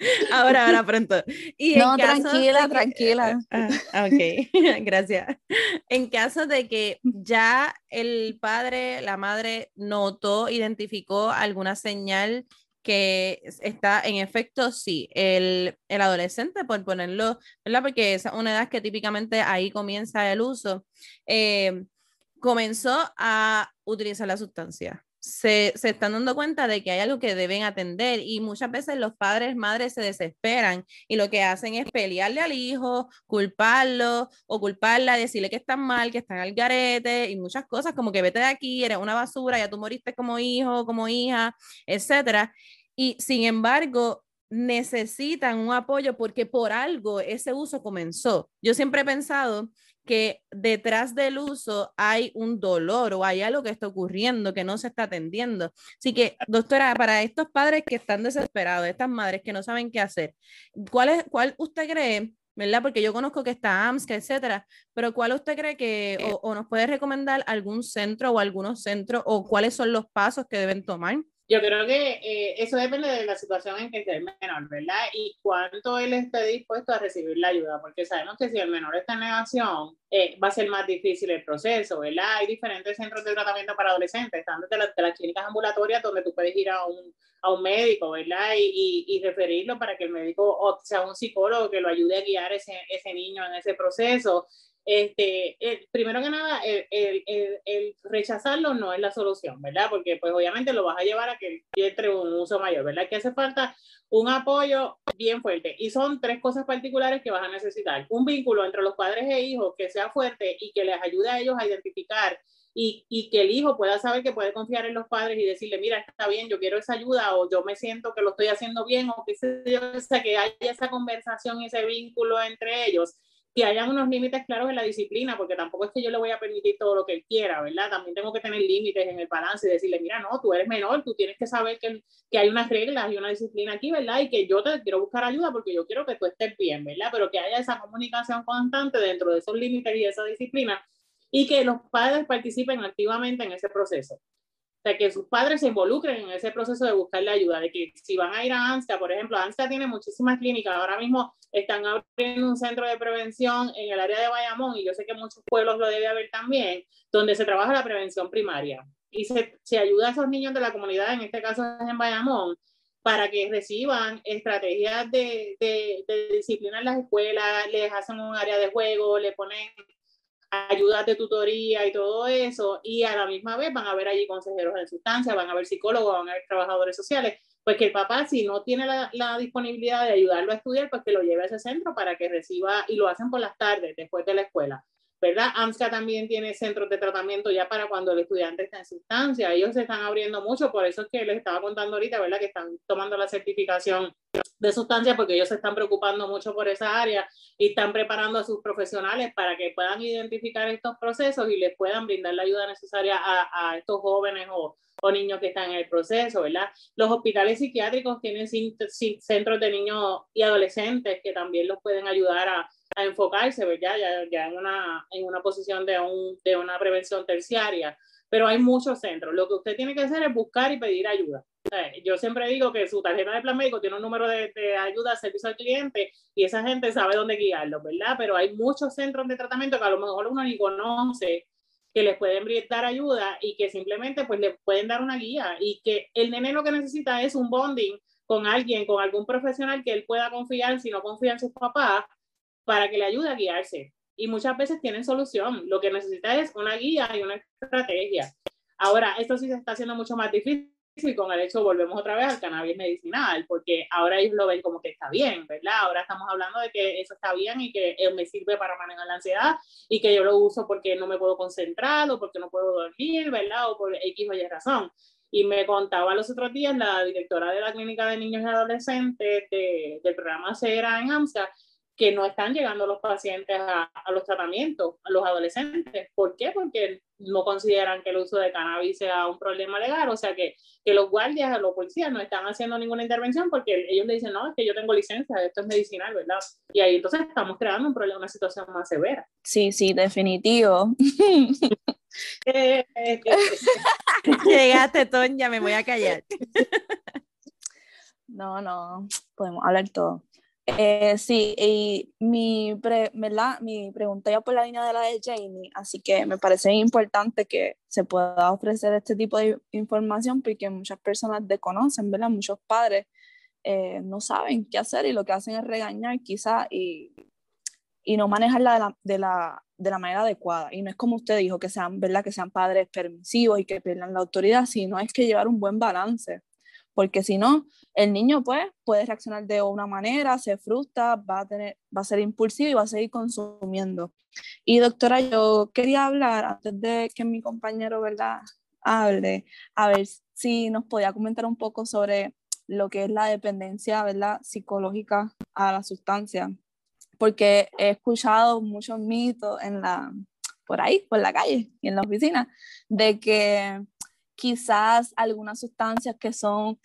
Ahora, ahora pronto. Y no, tranquila, tranquila. Ah, ok, gracias. En caso de que ya el padre, la madre notó, identificó alguna señal que está en efecto, sí, el, el, adolescente, por ponerlo, ¿verdad? Porque es una edad que típicamente ahí comienza el uso, eh, comenzó a utilizar la sustancia. Se, se, están dando cuenta de que hay algo que deben atender y muchas veces los padres, madres se desesperan y lo que hacen es pelearle al hijo, culparlo o culparla, decirle que están mal, que están al garete y muchas cosas como que vete de aquí, eres una basura, ya tú moriste como hijo, como hija, etcétera. Y sin embargo, necesitan un apoyo porque por algo ese uso comenzó. Yo siempre he pensado que detrás del uso hay un dolor o hay algo que está ocurriendo que no se está atendiendo. Así que, doctora, para estos padres que están desesperados, estas madres que no saben qué hacer, ¿cuál, es, cuál usted cree ¿verdad? Porque yo conozco que está AMSCA, etcétera, pero ¿cuál usted cree que, o, o nos puede recomendar algún centro o algunos centros, o cuáles son los pasos que deben tomar? Yo creo que eh, eso depende de la situación en que esté el menor, ¿verdad? Y cuánto él esté dispuesto a recibir la ayuda, porque sabemos que si el menor está en negación, eh, va a ser más difícil el proceso, ¿verdad? Hay diferentes centros de tratamiento para adolescentes, están desde, las, las clínicas ambulatorias donde tú puedes ir a un, a un médico, ¿verdad? Y, y, y, referirlo para que el médico o sea un psicólogo que lo ayude a guiar ese, ese niño en ese proceso. Este, el, primero que nada, el, el, el, rechazarlo no es la solución, ¿verdad? Porque pues obviamente lo vas a llevar a que entre un uso mayor, ¿verdad? Que hace falta un apoyo bien fuerte. Y son tres cosas particulares que vas a necesitar. Un vínculo entre los padres e hijos que sea fuerte y que les ayude a ellos a identificar y, y, que el hijo pueda saber que puede confiar en los padres y decirle, mira, está bien, yo quiero esa ayuda o yo me siento que lo estoy haciendo bien o que, o sea, que haya esa conversación y ese vínculo entre ellos que hayan unos límites claros en la disciplina, porque tampoco es que yo le voy a permitir todo lo que él quiera, ¿verdad? También tengo que tener límites en el balance y decirle, mira, no, tú eres menor, tú tienes que saber que, que hay unas reglas y una disciplina aquí, ¿verdad? Y que yo te quiero buscar ayuda porque yo quiero que tú estés bien, ¿verdad? Pero que haya esa comunicación constante dentro de esos límites y esa disciplina y que los padres participen activamente en ese proceso. O sea, que sus padres se involucren en ese proceso de buscarle ayuda, de que si van a ir a ANSCA, por ejemplo, ANSCA tiene muchísimas clínicas, ahora mismo están abriendo un centro de prevención en el área de Bayamón, y yo sé que muchos pueblos lo debe haber también, donde se trabaja la prevención primaria. Y se, se ayuda a esos niños de la comunidad, en este caso es en Bayamón, para que reciban estrategias de, de, de disciplina en las escuelas, les hacen un área de juego, le ponen ayudas de tutoría y todo eso, y a la misma vez van a haber allí consejeros de sustancia, van a haber psicólogos, van a haber trabajadores sociales, pues que el papá, si no tiene la, la, disponibilidad de ayudarlo a estudiar, pues que lo lleve a ese centro para que reciba, y lo hacen por las tardes, después de la escuela. ¿Verdad? AMSCA también tiene centros de tratamiento ya para cuando el estudiante está en sustancia. Ellos se están abriendo mucho, por eso es que les estaba contando ahorita, ¿verdad? Que están tomando la certificación de sustancia porque ellos se están preocupando mucho por esa área y están preparando a sus profesionales para que puedan identificar estos procesos y les puedan brindar la ayuda necesaria a, a estos jóvenes o, o, niños que están en el proceso, ¿verdad? Los hospitales psiquiátricos tienen centros de niños y adolescentes que también los pueden ayudar a, a enfocarse, ¿verdad? Ya, ya en, una, en una posición de, un, de una prevención terciaria, pero hay muchos centros. Lo que usted tiene que hacer es buscar y pedir ayuda yo siempre digo que su tarjeta de plan médico tiene un número de, de, ayuda, servicio al cliente, y esa gente sabe dónde guiarlo, ¿verdad? Pero hay muchos centros de tratamiento que a lo mejor uno ni conoce, que les pueden dar ayuda y que simplemente pues le pueden dar una guía y que el nene lo que necesita es un bonding con alguien, con algún profesional que él pueda confiar, si no confía en sus papás, para que le ayude a guiarse. Y muchas veces tienen solución. Lo que necesita es una guía y una estrategia. Ahora, esto sí se está haciendo mucho más difícil y con el hecho volvemos otra vez al cannabis medicinal, porque ahora ellos lo ven como que está bien, ¿verdad? Ahora estamos hablando de que eso está bien y que me sirve para manejar la ansiedad y que yo lo uso porque no me puedo concentrar o porque no puedo dormir, ¿verdad? O por X o Y razón. Y me contaba los otros días la directora de la clínica de niños y adolescentes de, del programa CERA en AMSA, que no están llegando los pacientes a, a, los tratamientos, a los adolescentes. ¿Por qué? Porque no consideran que el uso de cannabis sea un problema legal, o sea que, que los guardias, los policías no están haciendo ninguna intervención porque ellos le dicen, no, es que yo tengo licencia, esto es medicinal, ¿verdad? Y ahí entonces estamos creando un problema, una situación más severa. Sí, sí, definitivo. eh, eh, Llegaste, Tonya, me voy a callar. no, no, podemos hablar todo. Eh, sí, y mi, pregunta ya por la línea de la de Jamie, así que me parece importante que se pueda ofrecer este tipo de información porque muchas personas desconocen, ¿verdad? Muchos padres eh, no saben qué hacer y lo que hacen es regañar quizá y, y no manejarla de la, de, la, de la manera adecuada. Y no es como usted dijo, que sean, ¿verdad? Que sean padres permisivos y que pierdan la autoridad, sino es que llevar un buen balance porque si no, el niño pues puede reaccionar de una manera, se frustra, va a, tener, va a ser impulsivo y va a seguir consumiendo. Y doctora, yo quería hablar, antes de que mi compañero, ¿verdad?, hable, a ver si nos podía comentar un poco sobre lo que es la dependencia, ¿verdad?, psicológica a la sustancia, porque he escuchado muchos mitos en la, por ahí, por la calle y en la oficina, de que quizás algunas sustancias que son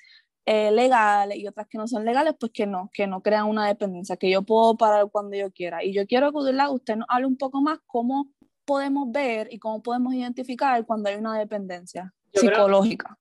eh, legales y otras que no son legales, pues que no, que no crean una dependencia, que yo puedo parar cuando yo quiera. Y yo quiero que usted nos hable un poco más cómo podemos ver y cómo podemos identificar cuando hay una dependencia psicológica.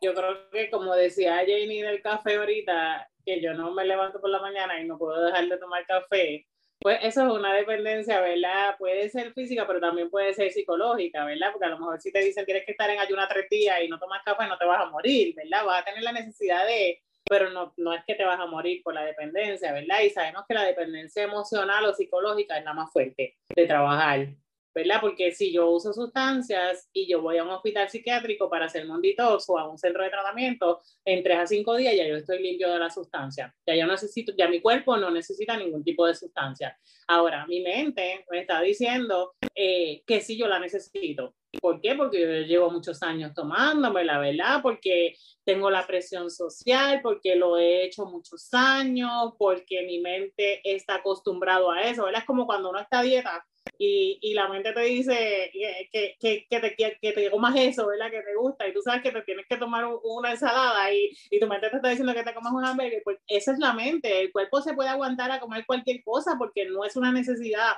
yo creo que como decía Janie del café ahorita, que yo no me levanto por la mañana y no puedo dejar de tomar café, pues eso es una dependencia, ¿verdad? Puede ser física, pero también puede ser psicológica, ¿verdad? Porque a lo mejor si te dicen tienes que estar en ayuna tres días y no tomas café, no te vas a morir, ¿verdad? Vas a tener la necesidad de, pero no, no es que te vas a morir por la dependencia, ¿verdad? Y sabemos que la dependencia emocional o psicológica es la más fuerte de trabajar. ¿Verdad? Porque si yo uso sustancias y yo voy a un hospital psiquiátrico para hacer un detox o a un centro de tratamiento, en tres a cinco días ya yo estoy limpio de la sustancia. Ya yo necesito, ya mi cuerpo no necesita ningún tipo de sustancia. Ahora, mi mente me está diciendo eh, que sí yo la necesito. ¿Por qué? Porque yo llevo muchos años tomándome, la verdad, porque tengo la presión social, porque lo he hecho muchos años, porque mi mente está acostumbrado a eso, ¿verdad? Es como cuando uno está a dieta y, y la mente te dice que, que, que, te, que te comas eso, ¿verdad? Que te gusta y tú sabes que te tienes que tomar una ensalada y, y tu mente te está diciendo que te comas un hamburger, pues esa es la mente, el cuerpo se puede aguantar a comer cualquier cosa porque no es una necesidad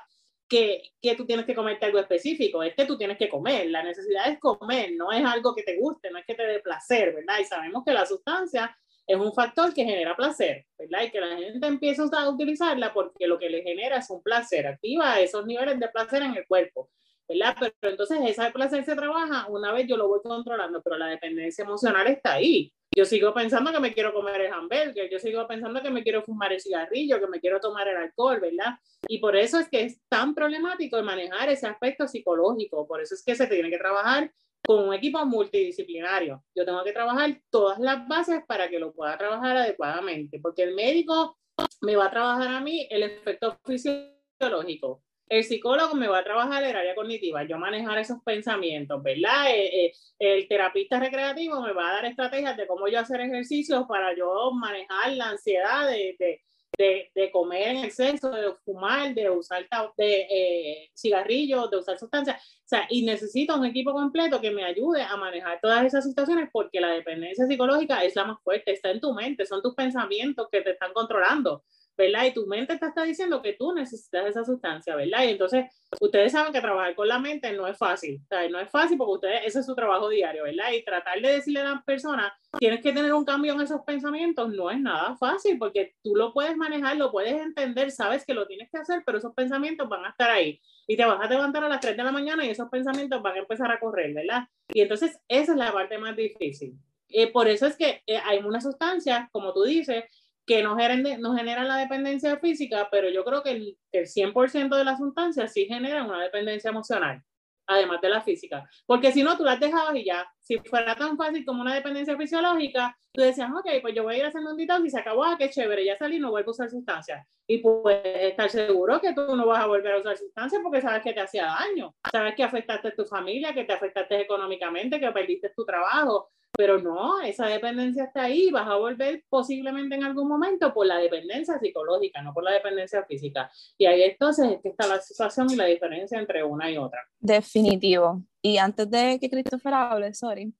que, que, tú tienes que comerte algo específico, es que tú tienes que comer, la necesidad es comer, no es algo que te guste, no es que te dé placer, ¿verdad? Y sabemos que la sustancia es un factor que genera placer, ¿verdad? Y que la gente empieza a utilizarla porque lo que le genera es un placer, activa esos niveles de placer en el cuerpo, ¿verdad? Pero, entonces ese placer se trabaja una vez yo lo voy controlando, pero la dependencia emocional está ahí. Yo sigo pensando que me quiero comer el hamburger, yo sigo pensando que me quiero fumar el cigarrillo, que me quiero tomar el alcohol, ¿verdad? Y por eso es que es tan problemático manejar ese aspecto psicológico, por eso es que se tiene que trabajar con un equipo multidisciplinario. Yo tengo que trabajar todas las bases para que lo pueda trabajar adecuadamente, porque el médico me va a trabajar a mí el efecto fisiológico. El psicólogo me va a trabajar el área cognitiva, yo manejar esos pensamientos, ¿verdad? Eh, eh, el terapista recreativo me va a dar estrategias de cómo yo hacer ejercicios para yo manejar la ansiedad de, de, de, comer en exceso, de fumar, de usar de, eh, cigarrillos, de usar sustancias. O sea, y necesito un equipo completo que me ayude a manejar todas esas situaciones porque la dependencia psicológica es la más fuerte, está en tu mente, son tus pensamientos que te están controlando. ¿Verdad? Y tu mente te está diciendo que tú necesitas esa sustancia, ¿verdad? Y entonces, ustedes saben que trabajar con la mente no es fácil, o sea, no es fácil porque ustedes, ese es su trabajo diario, ¿verdad? Y tratar de decirle a la persona, tienes que tener un cambio en esos pensamientos, no es nada fácil porque tú lo puedes manejar, lo puedes entender, sabes que lo tienes que hacer, pero esos pensamientos van a estar ahí. Y te vas a levantar a las 3 de la mañana y esos pensamientos van a empezar a correr, ¿verdad? Y entonces, esa es la parte más difícil. Eh, por eso es que eh, hay una sustancia, como tú dices, que no, generen, no generan la dependencia física, pero yo creo que el, el 100% de las sustancias sí generan una dependencia emocional, además de la física. Porque si no, tú las dejabas y ya, si fuera tan fácil como una dependencia fisiológica, tú decías, ok, pues yo voy a ir haciendo un detox y se acabó, ah, qué chévere, ya salí, no vuelvo a usar sustancias. Y pues estar seguro que tú no vas a volver a usar sustancias porque sabes que te hacía daño, sabes que afectaste a tu familia, que te afectaste económicamente, que perdiste tu trabajo, pero no, esa dependencia está ahí, vas a volver posiblemente en algún momento por la dependencia psicológica, no por la dependencia física. Y ahí entonces es que está la situación y la diferencia entre una y otra. Definitivo. Y antes de que Christopher hable, sorry,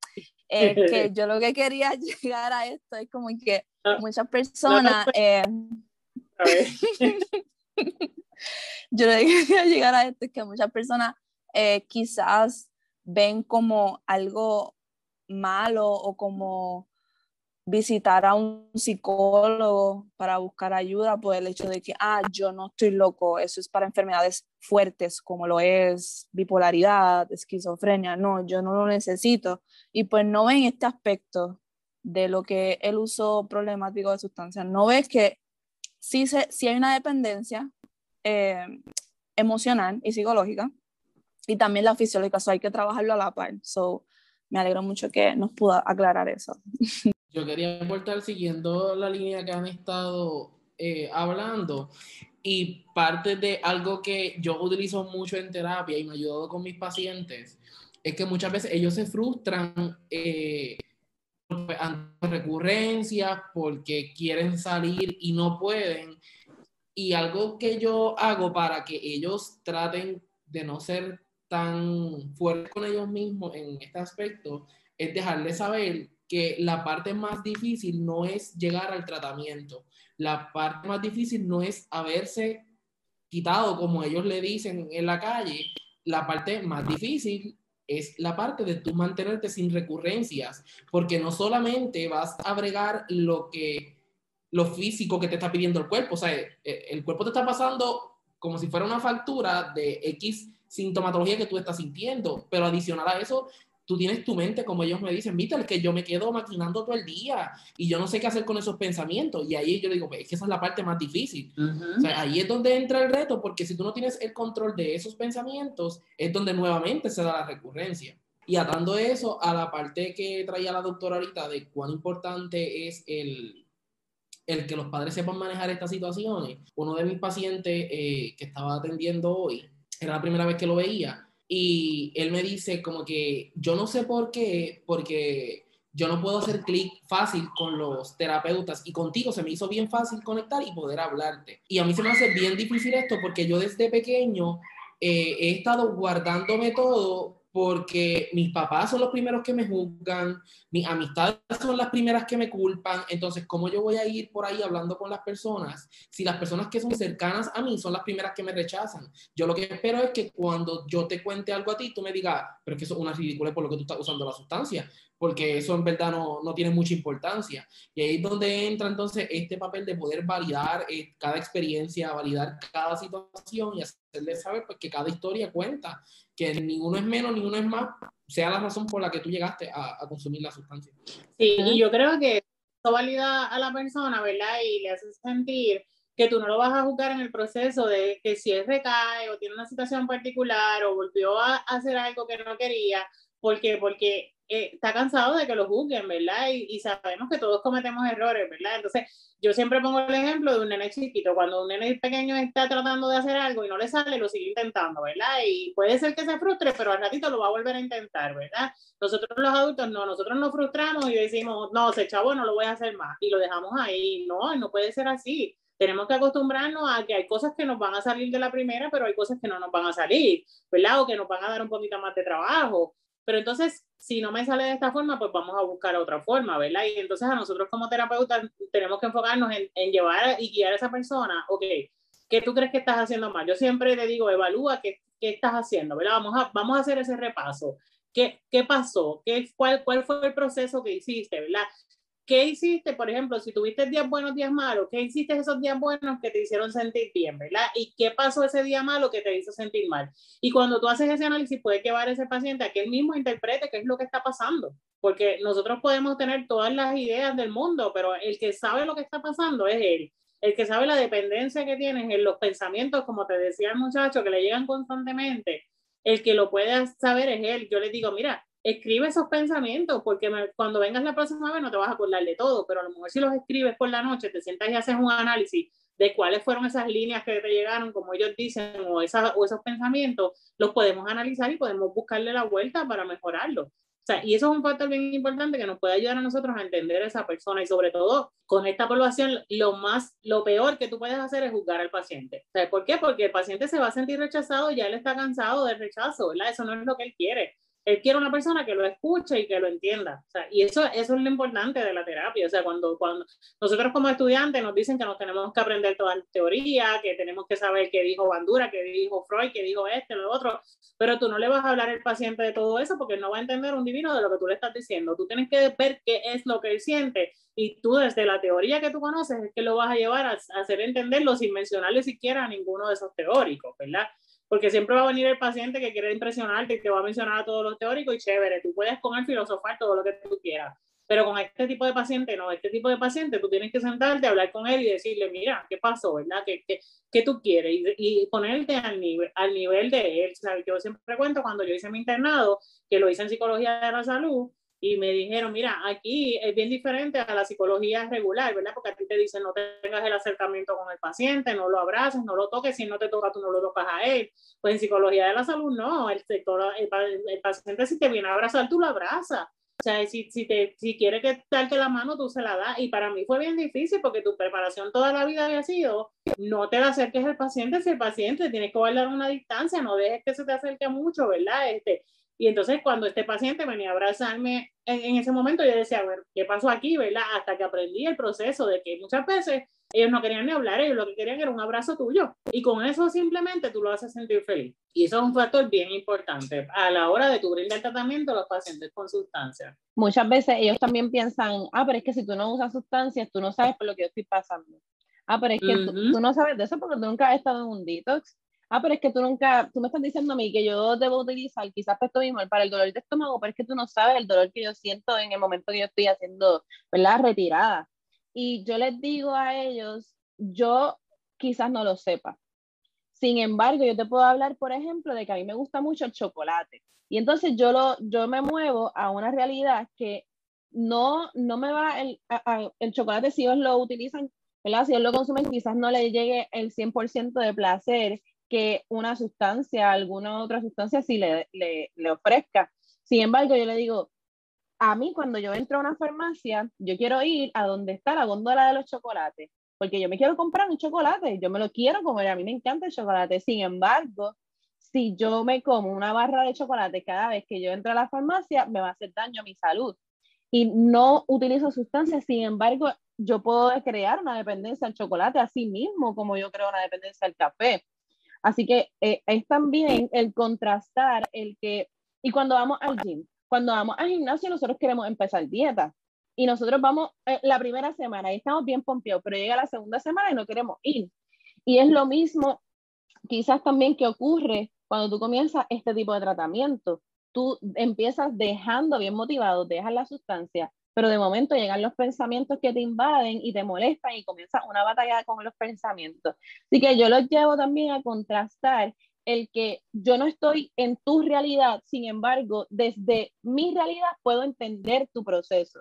eh, que yo lo que quería llegar a esto es como que ah, muchas personas... Eh, yo lo que quería llegar a esto es que muchas personas eh, quizás ven como algo malo o como visitar a un psicólogo para buscar ayuda por el hecho de que, ah, yo no estoy loco, eso es para enfermedades fuertes como lo es bipolaridad, esquizofrenia, no, yo no lo necesito. Y pues no ven este aspecto de lo que el uso problemático de sustancias, no ves que sí, se, hay una dependencia eh, emocional y psicológica y también la fisiológica, hay que trabajarlo a la par. So, me alegro mucho que nos pudo aclarar eso. Yo quería aportar siguiendo la línea que han estado eh, hablando y parte de algo que yo utilizo mucho en terapia y me ha ayudado con mis pacientes es que muchas veces ellos se frustran eh, ante recurrencias porque quieren salir y no pueden. Y algo que yo hago para que ellos traten de no ser tan fuerte con ellos mismos en este aspecto es dejarles saber que la parte más difícil no es llegar al tratamiento. La parte más difícil no es haberse quitado, como ellos le dicen en la calle. La parte más difícil es la parte de tú mantenerte sin recurrencias, porque no solamente vas a bregar lo que lo físico que te está pidiendo el cuerpo, o sea, el cuerpo te está pasando como si fuera una factura de X sintomatología que tú estás sintiendo, pero adicional a eso, tú tienes tu mente, como ellos me dicen, viste, el que yo me quedo maquinando todo el día y yo no sé qué hacer con esos pensamientos. Y ahí yo digo, es que esa es la parte más difícil. o sea, ahí es donde entra el reto, porque si tú no tienes el control de esos pensamientos, es donde nuevamente se da la recurrencia. Y atando eso a la parte que traía la doctora ahorita de cuán importante es el, el que los padres sepan manejar estas situaciones. Uno de mis pacientes eh, que estaba atendiendo hoy, era la primera vez que lo veía, y él me dice como que yo no sé por qué, porque yo no puedo hacer clic fácil con los terapeutas y contigo se me hizo bien fácil conectar y poder hablarte. Y a mí se me hace bien difícil esto porque yo desde pequeño eh, he estado guardándome todo porque mis papás son los primeros que me juzgan, mis amistades son las primeras que me culpan, entonces, ¿cómo yo voy a ir por ahí hablando con las personas si las personas que son cercanas a mí son las primeras que me rechazan? Yo lo que espero es que cuando yo te cuente algo a ti, tú me digas, pero es que eso es una ridícula por lo que tú estás usando la sustancia, porque eso en verdad no, no tiene mucha importancia. Y ahí es donde entra entonces este papel de poder validar eh, cada experiencia, validar cada situación y hacerle saber pues, que cada historia cuenta que ninguno es menos, ninguno es más, sea la razón por la que tú llegaste a, consumir la sustancia. Sí, y yo creo que eso valida a la persona, ¿verdad? Y le hace sentir que tú no lo vas a juzgar en el proceso de que si es recae o tiene una situación particular o volvió a hacer algo que no quería, porque porque eh, está cansado de que lo juzguen, ¿verdad? Y, sabemos que todos cometemos errores, ¿verdad? Entonces, yo siempre pongo el ejemplo de un nene chiquito, cuando un nene pequeño está tratando de hacer algo y no le sale, lo sigue intentando, ¿verdad? Y puede ser que se frustre, pero al ratito lo va a volver a intentar, ¿verdad? Nosotros los adultos no, nosotros nos frustramos y decimos, no, se chavo, no lo voy a hacer más, y lo dejamos ahí, no, no puede ser así tenemos que acostumbrarnos a que hay cosas que nos van a salir de la primera, pero hay cosas que no nos van a salir, ¿verdad? O que nos van a dar un poquito más de trabajo. Pero entonces, si no me sale de esta forma, pues vamos a buscar otra forma, ¿verdad? Y entonces a nosotros como terapeutas tenemos que enfocarnos en, llevar y guiar a esa persona, ok, ¿qué tú crees que estás haciendo mal? Yo siempre le digo, evalúa qué, qué estás haciendo, ¿verdad? Vamos a, vamos a hacer ese repaso. ¿Qué, qué pasó? ¿Qué, cuál, ¿Cuál fue el proceso que hiciste, verdad? ¿Qué hiciste, por ejemplo, si tuviste días buenos, días malos? ¿Qué hiciste esos días buenos que te hicieron sentir bien, verdad? ¿Y qué pasó ese día malo que te hizo sentir mal? Y cuando tú haces ese análisis, puedes llevar a ese paciente a que él mismo interprete qué es lo que está pasando. Porque nosotros podemos tener todas las ideas del mundo, pero el que sabe lo que está pasando es él. El que sabe la dependencia que tienes en los pensamientos, como te decía el muchacho, que le llegan constantemente, el que lo puede saber es él. Yo le digo, mira, escribe esos pensamientos, porque cuando vengas la próxima vez no te vas a acordar de todo, pero a lo mejor si los escribes por la noche, te sientas y haces un análisis de cuáles fueron esas líneas que te llegaron, como ellos dicen, o, esas, o esos pensamientos, los podemos analizar y podemos buscarle la vuelta para mejorarlo. O sea, y eso es un factor bien importante que nos puede ayudar a nosotros a entender a esa persona y sobre todo con esta población lo más, lo peor que tú puedes hacer es juzgar al paciente. ¿Sabes por qué? Porque el paciente se va a sentir rechazado, ya él está cansado del rechazo, ¿verdad? Eso no es lo que él quiere él quiere una persona que lo escuche y que lo entienda. O sea, y eso, eso es lo importante de la terapia. O sea, cuando, cuando nosotros como estudiantes nos dicen que nos tenemos que aprender toda la teoría, que tenemos que saber qué dijo Bandura, qué dijo Freud, qué dijo este, lo otro, pero tú no le vas a hablar al paciente de todo eso porque no va a entender un divino de lo que tú le estás diciendo. Tú tienes que ver qué es lo que él siente y tú desde la teoría que tú conoces es que lo vas a llevar a, a hacer entenderlo sin mencionarle siquiera a ninguno de esos teóricos, ¿verdad? Porque siempre va a venir el paciente que quiere impresionarte y te va a mencionar a todos los teóricos y chévere, tú puedes con él filosofar todo lo que tú quieras, pero con este tipo de paciente, no, este tipo de paciente tú tienes que sentarte, hablar con él y decirle, mira, ¿qué pasó, verdad? ¿Qué, qué, qué tú quieres? Y, y, ponerte al nivel, al nivel de él. ¿sabes? Yo siempre cuento cuando yo hice mi internado, que lo hice en psicología de la salud, y me dijeron, mira, aquí es bien diferente a la psicología regular, ¿verdad? Porque a ti te dicen no tengas el acercamiento con el paciente, no lo abraces, no lo toques, si no te toca tú no lo tocas a él. Pues en psicología de la salud no, el, sector, el, paciente si te viene a abrazar, tú lo abrazas. O sea, si, si, te, si quiere que darte la mano, tú se la das. Y para mí fue bien difícil porque tu preparación toda la vida había sido, no te la acerques al paciente si el paciente tienes que guardar una distancia, no dejes que se te acerque mucho, ¿verdad? Este, Y entonces cuando este paciente venía a abrazarme en, ese momento, yo decía, a ver, ¿qué pasó aquí? ¿verdad? Hasta que aprendí el proceso de que muchas veces ellos no querían ni hablar, ellos lo que querían era un abrazo tuyo. Y con eso simplemente tú lo haces sentir feliz. Y eso es un factor bien importante a la hora de tu brindar tratamiento a los pacientes con sustancias. Muchas veces ellos también piensan, ah, pero es que si tú no usas sustancias, tú no sabes por lo que yo estoy pasando. Ah, pero es que tú, tú, no sabes de eso porque tú nunca has estado en un detox ah, pero es que tú nunca, tú me estás diciendo a mí que yo debo utilizar quizás mismo para el dolor de estómago, pero es que tú no sabes el dolor que yo siento en el momento que yo estoy haciendo, ¿verdad? Retirada. Y yo les digo a ellos, yo quizás no lo sepa. Sin embargo, yo te puedo hablar, por ejemplo, de que a mí me gusta mucho el chocolate. Y entonces yo, lo, yo me muevo a una realidad que no, no me va, el, el chocolate si ellos lo utilizan, ¿verdad? Si ellos lo consumen, quizás no le llegue el 100% de placer que una sustancia, alguna otra sustancia sí le, le, le, ofrezca. Sin embargo, yo le digo, a mí cuando yo entro a una farmacia, yo quiero ir a donde está la góndola de los chocolates, porque yo me quiero comprar un chocolate, yo me lo quiero comer, a mí me encanta el chocolate. Sin embargo, si yo me como una barra de chocolate cada vez que yo entro a la farmacia, me va a hacer daño a mi salud. Y no utilizo sustancias, sin embargo, yo puedo crear una dependencia al chocolate, así mismo como yo creo una dependencia al café. Así que eh, es también el contrastar el que, y cuando vamos al gym, cuando vamos al gimnasio nosotros queremos empezar dieta y nosotros vamos eh, la primera semana y estamos bien pompeados, pero llega la segunda semana y no queremos ir. Y es lo mismo quizás también que ocurre cuando tú comienzas este tipo de tratamiento. Tú empiezas dejando bien motivado, dejas la sustancia, pero de momento llegan los pensamientos que te invaden y te molestan y comienza una batalla con los pensamientos. Así que yo los llevo también a contrastar el que yo no estoy en tu realidad, sin embargo, desde mi realidad puedo entender tu proceso,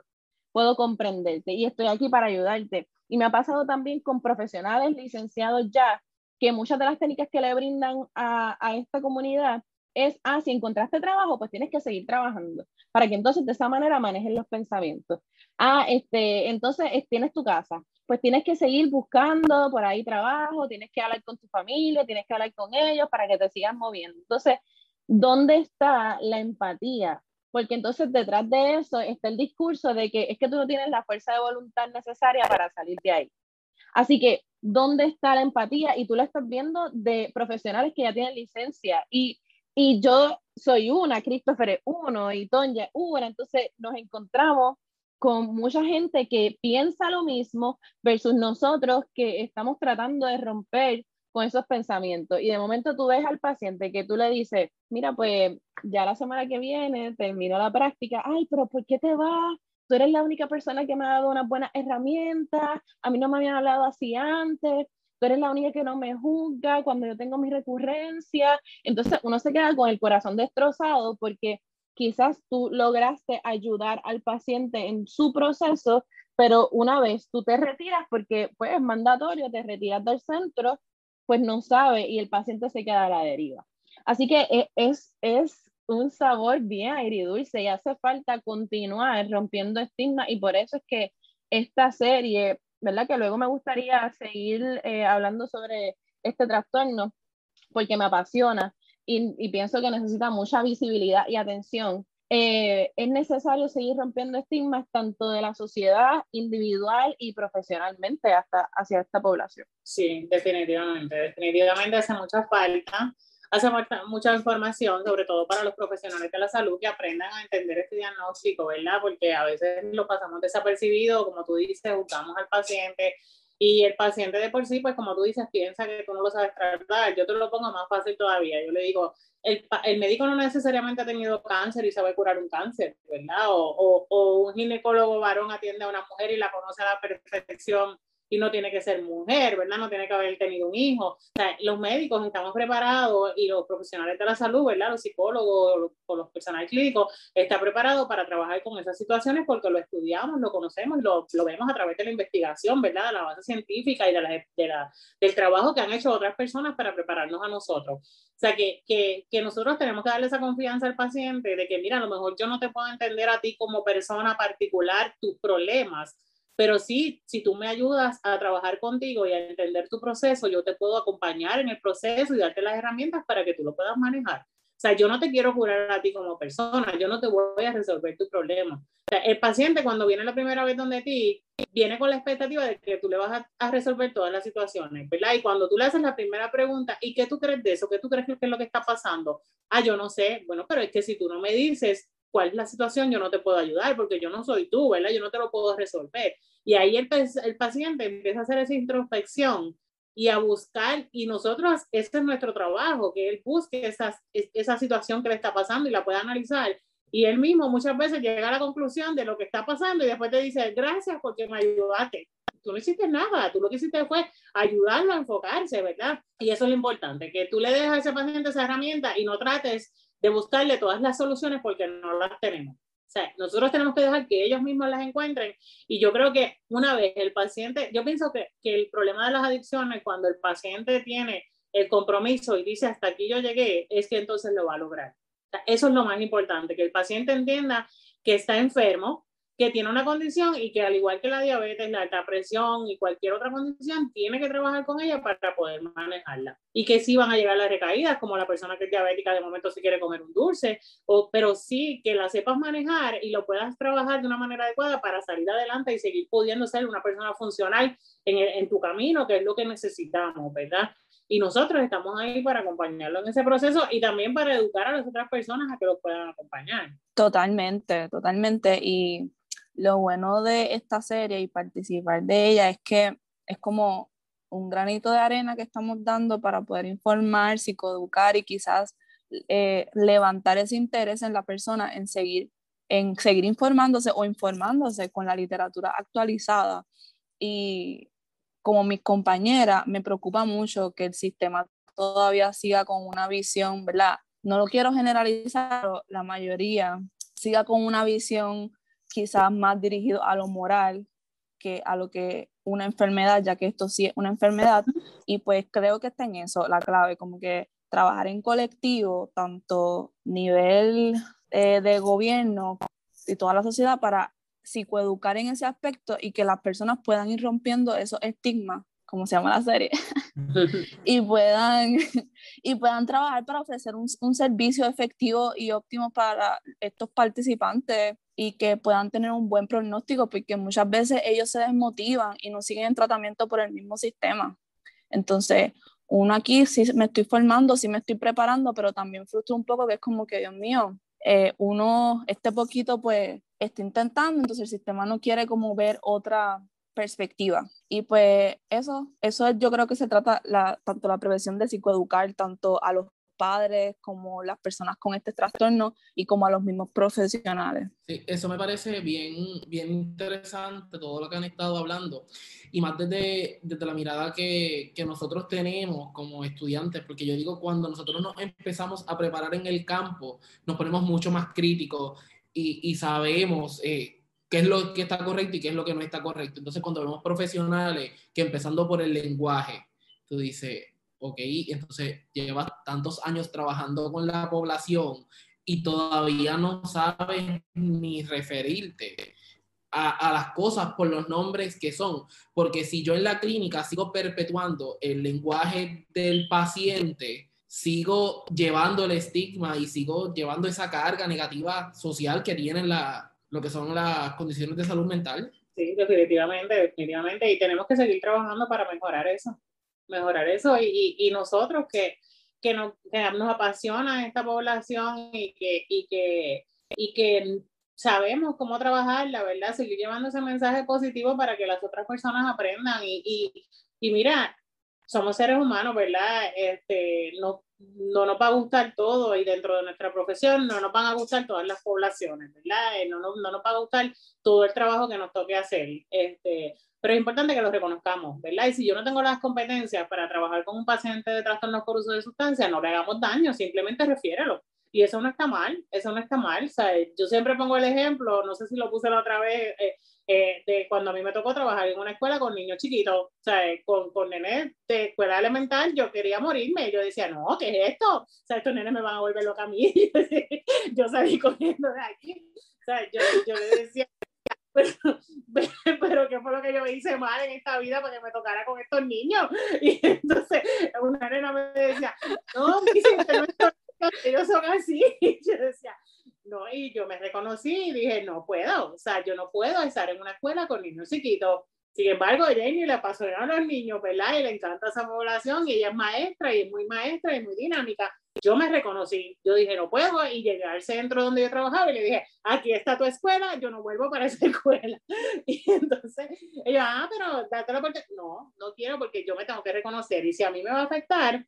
puedo comprenderte y estoy aquí para ayudarte. Y me ha pasado también con profesionales licenciados ya, que muchas de las técnicas que le brindan a, a esta comunidad es, ah, si encontraste trabajo, pues tienes que seguir trabajando, para que entonces de esa manera manejen los pensamientos. Ah, este, entonces tienes tu casa, pues tienes que seguir buscando por ahí trabajo, tienes que hablar con tu familia, tienes que hablar con ellos para que te sigas moviendo. Entonces, ¿dónde está la empatía? Porque entonces detrás de eso está el discurso de que es que tú no tienes la fuerza de voluntad necesaria para salir de ahí. Así que, ¿dónde está la empatía? Y tú lo estás viendo de profesionales que ya tienen licencia y y yo soy una, Christopher es uno y Tonya es una, entonces nos encontramos con mucha gente que piensa lo mismo versus nosotros que estamos tratando de romper con esos pensamientos. Y de momento tú ves al paciente que tú le dices, mira, pues ya la semana que viene termino la práctica, ay, pero ¿por qué te vas? Tú eres la única persona que me ha dado una buena herramienta, a mí no me habían hablado así antes, eres la única que no me juzga cuando yo tengo mi recurrencia. Entonces uno se queda con el corazón destrozado porque quizás tú lograste ayudar al paciente en su proceso, pero una vez tú te retiras porque pues es mandatorio, te retiras del centro, pues no sabe y el paciente se queda a la deriva. Así que e, es, es un sabor bien agridulce y hace falta continuar rompiendo estigmas y por eso es que esta serie ¿verdad? Que luego me gustaría seguir eh, hablando sobre este trastorno porque me apasiona y, pienso que necesita mucha visibilidad y atención. Eh, es necesario seguir rompiendo estigmas tanto de la sociedad individual y profesionalmente hasta hacia esta población. Sí, definitivamente, definitivamente hace mucha falta hace mucha información, sobre todo para los profesionales de la salud, que aprendan a entender este diagnóstico, ¿verdad? Porque a veces lo pasamos desapercibido, como tú dices, juzgamos al paciente y el paciente de por sí, pues como tú dices, piensa que tú no lo sabes tratar. Yo te lo pongo más fácil todavía. Yo le digo, el, el médico no necesariamente ha tenido cáncer y sabe curar un cáncer, ¿verdad? O, o, o un ginecólogo varón atiende a una mujer y la conoce a la perfección y no tiene que ser mujer, ¿verdad? No tiene que haber tenido un hijo. O sea, los médicos estamos preparados y los profesionales de la salud, ¿verdad? Los psicólogos o los personales clínicos están preparados para trabajar con esas situaciones porque lo estudiamos, lo conocemos lo, lo vemos a través de la investigación, ¿verdad? De la base científica y de la, de la, del trabajo que han hecho otras personas para prepararnos a nosotros. O sea, que, que, que nosotros tenemos que darle esa confianza al paciente de que, mira, a lo mejor yo no te puedo entender a ti como persona particular tus problemas, pero sí, si tú me ayudas a trabajar contigo y a entender tu proceso, yo te puedo acompañar en el proceso y darte las herramientas para que tú lo puedas manejar. O sea, yo no te quiero curar a ti como persona, yo no te voy a resolver tu problema. O sea, el paciente cuando viene la primera vez donde ti, viene con la expectativa de que tú le vas a, a, resolver todas las situaciones, ¿verdad? Y cuando tú le haces la primera pregunta, ¿y qué tú crees de eso? ¿Qué tú crees que es lo que está pasando? Ah, yo no sé. Bueno, pero es que si tú no me dices cuál es la situación, yo no te puedo ayudar porque yo no soy tú, ¿verdad? Yo no te lo puedo resolver. Y ahí el, paciente empieza a hacer esa introspección y a buscar, y nosotros, ese es nuestro trabajo, que él busque esa, esa situación que le está pasando y la pueda analizar. Y él mismo muchas veces llega a la conclusión de lo que está pasando y después te dice, gracias porque me ayudaste. Tú no hiciste nada, tú lo que hiciste fue ayudarlo a enfocarse, ¿verdad? Y eso es lo importante, que tú le dejas a ese paciente esa herramienta y no trates de buscarle todas las soluciones porque no las tenemos. O sea, nosotros tenemos que dejar que ellos mismos las encuentren. Y yo creo que una vez el paciente, yo pienso que, que el problema de las adicciones, cuando el paciente tiene el compromiso y dice hasta aquí yo llegué, es que entonces lo va a lograr. O sea, eso es lo más importante, que el paciente entienda que está enfermo, que tiene una condición y que al igual que la diabetes, la alta presión y cualquier otra condición, tiene que trabajar con ella para poder manejarla. Y que sí van a llegar las recaídas, como la persona que es diabética de momento si quiere comer un dulce, o, pero sí que la sepas manejar y lo puedas trabajar de una manera adecuada para salir adelante y seguir pudiendo ser una persona funcional en, en tu camino, que es lo que necesitamos, ¿verdad? Y nosotros estamos ahí para acompañarlo en ese proceso y también para educar a las otras personas a que los puedan acompañar. Totalmente, totalmente. Y lo bueno de esta serie y participar de ella es que es como un granito de arena que estamos dando para poder informar, psicoeducar y quizás eh, levantar ese interés en la persona en seguir, en seguir informándose o informándose con la literatura actualizada. Y como mi compañera, me preocupa mucho que el sistema todavía siga con una visión, ¿verdad? No lo quiero generalizar, pero la mayoría siga con una visión quizás más dirigido a lo moral que a lo que una enfermedad, ya que esto sí es una enfermedad. Y pues creo que está en eso la clave, como que trabajar en colectivo, tanto nivel eh, de gobierno y toda la sociedad para psicoeducar en ese aspecto y que las personas puedan ir rompiendo esos estigmas como se llama la serie, y, puedan, y puedan trabajar para ofrecer un, un, servicio efectivo y óptimo para estos participantes y que puedan tener un buen pronóstico, porque muchas veces ellos se desmotivan y no siguen el tratamiento por el mismo sistema. Entonces, uno aquí sí me estoy formando, sí me estoy preparando, pero también frustra un poco que es como que, Dios mío, eh, uno, este poquito, pues, está intentando, entonces el sistema no quiere como ver otra perspectiva. Y pues eso, eso yo creo que se trata tanto la prevención de psicoeducar, tanto a los padres como las personas con este trastorno y como a los mismos profesionales. Sí, eso me parece bien, bien interesante todo lo que han estado hablando y más desde, desde la mirada que, que nosotros tenemos como estudiantes, porque yo digo, cuando nosotros nos empezamos a preparar en el campo, nos ponemos mucho más críticos y, y sabemos eh, qué es lo que está correcto y qué es lo que no está correcto. Entonces, cuando vemos profesionales que empezando por el lenguaje, tú dices, ok, entonces llevas tantos años trabajando con la población y todavía no sabes ni referirte a, las cosas por los nombres que son. Porque si yo en la clínica sigo perpetuando el lenguaje del paciente, sigo llevando el estigma y sigo llevando esa carga negativa social que tienen la, lo que son las condiciones de salud mental. Sí, definitivamente, definitivamente. Y tenemos que seguir trabajando para mejorar eso, mejorar eso. Y, nosotros que, que, nos, apasiona esta población y que, y que, y que sabemos cómo trabajar, la verdad, seguir llevando ese mensaje positivo para que las otras personas aprendan. Y, y mira, somos seres humanos, ¿verdad? Este, no, no nos va a gustar todo y dentro de nuestra profesión no nos van a gustar todas las poblaciones, ¿verdad? Eh, no, no, no nos va a gustar todo el trabajo que nos toque hacer. Este, pero es importante que lo reconozcamos, ¿verdad? Y si yo no tengo las competencias para trabajar con un paciente de trastornos por uso de sustancias, no le hagamos daño, simplemente refiérelo. Y eso no está mal, eso no está mal. O yo siempre pongo el ejemplo, no sé si lo puse la otra vez, eh, eh, de cuando a mí me tocó trabajar en una escuela con niños chiquitos, sea, con, con nenes de escuela elemental, yo quería morirme. Yo decía, no, ¿qué es esto? O sea, estos nenes me van a volver loca a mí. yo salí corriendo de aquí. O sea, yo, yo le decía, pero, pero ¿qué fue lo que yo hice mal en esta vida para que me tocara con estos niños? Y entonces una nena me decía, no, usted no ellos son así. Yo decía, no, y yo me reconocí y dije, no puedo, o sea, yo no puedo estar en una escuela con niños chiquitos. Sin embargo, Jamie le a los niños, ¿verdad? Y le encanta esa población y ella es maestra y es muy maestra y muy dinámica. Yo me reconocí, yo dije, no puedo, y llegué al centro donde yo trabajaba y le dije, aquí está tu escuela, yo no vuelvo para esa escuela. Y entonces, ella, ah, pero dátelo porque, no, no quiero porque yo me tengo que reconocer y si a mí me va a afectar,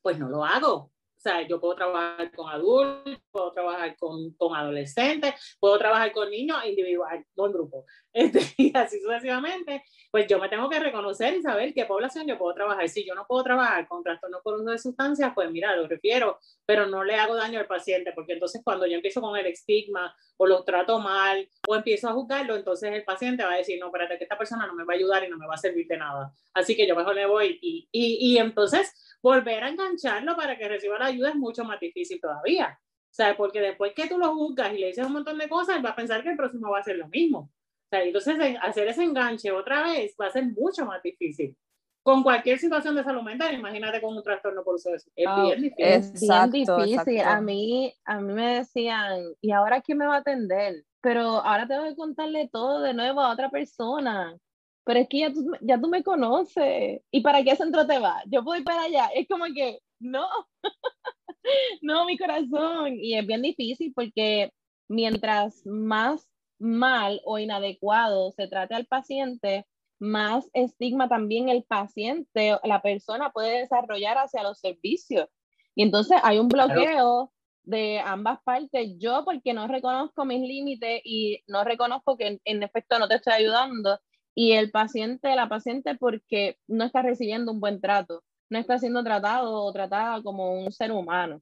pues no lo hago. O sea, yo puedo trabajar con adultos, puedo trabajar con, con adolescentes, puedo trabajar con niños individual, no en grupo. Este, y así sucesivamente, pues yo me tengo que reconocer y saber qué población yo puedo trabajar. Si yo no puedo trabajar con trastorno por uso de sustancias, pues mira, lo refiero, pero no le hago daño al paciente, porque entonces cuando yo empiezo con el estigma o lo trato mal o empiezo a juzgarlo, entonces el paciente va a decir, no, espérate, que esta persona no me va a ayudar y no me va a servir de nada. Así que yo mejor le voy y, y, y entonces volver a engancharlo para que reciba la ayuda es mucho más difícil todavía. O sea, porque después que tú lo juzgas y le dices un montón de cosas, él va a pensar que el próximo va a ser lo mismo. O sea, entonces hacer ese enganche otra vez va a ser mucho más difícil. Con cualquier situación de salud mental, imagínate con un trastorno por eso. Es bien difícil. Es bien difícil. A mí, a mí me decían, ¿y ahora quién me va a atender? Pero ahora tengo que contarle todo de nuevo a otra persona pero es que ya tú, ya tú me conoces. ¿Y para qué centro te vas? Yo puedo ir para allá. Es como que, no, no, mi corazón. Y es bien difícil porque mientras más mal o inadecuado se trate al paciente, más estigma también el paciente, la persona puede desarrollar hacia los servicios. Y entonces hay un bloqueo de ambas partes. Yo porque no reconozco mis límites y no reconozco que en efecto no te estoy ayudando y el paciente, la paciente, porque no está recibiendo un buen trato, no está siendo tratado o tratada como un ser humano.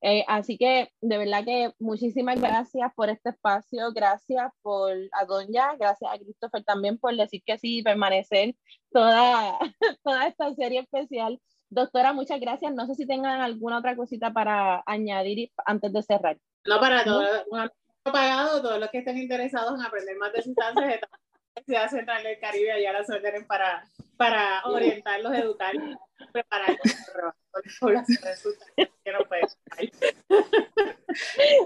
Eh, así que de verdad que muchísimas gracias por este espacio, gracias por a Doña, gracias a Christopher también por decir que sí, permanecer toda, toda esta serie especial. Doctora, muchas gracias. No sé si tengan alguna otra cosita para añadir antes de cerrar. No, para todos, un pagado, todos los que estén interesados en aprender más de sustancias, Universidad Central del Caribe allá las orden para, para orientarlos, educarlos, prepararlos para que no pueden.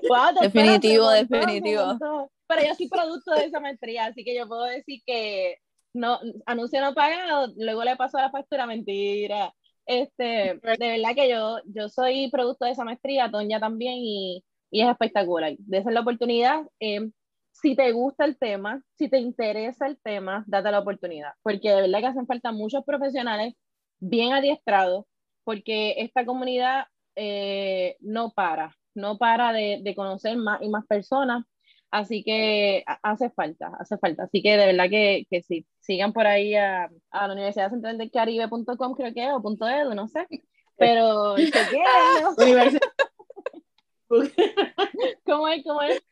wow, definitivo, definitivo. Pero yo soy producto de esa maestría, así que yo puedo decir que no, anuncio no pagado, luego le paso a la factura, mentira. Este, de verdad que yo, yo soy producto de esa maestría, Toña también, y, y es espectacular. De esa es la oportunidad. Eh, si te gusta el tema, si te interesa el tema, date la oportunidad, porque de verdad que hacen falta muchos profesionales bien adiestrados, porque esta comunidad eh, no para, no para de, conocer más y más personas, así que hace falta, hace falta, así que de verdad que, que sí, sigan por ahí a, a la Universidad Central del Caribe.com creo que, o punto .edu, no sé, pero ¿Cómo es? ¿Cómo es?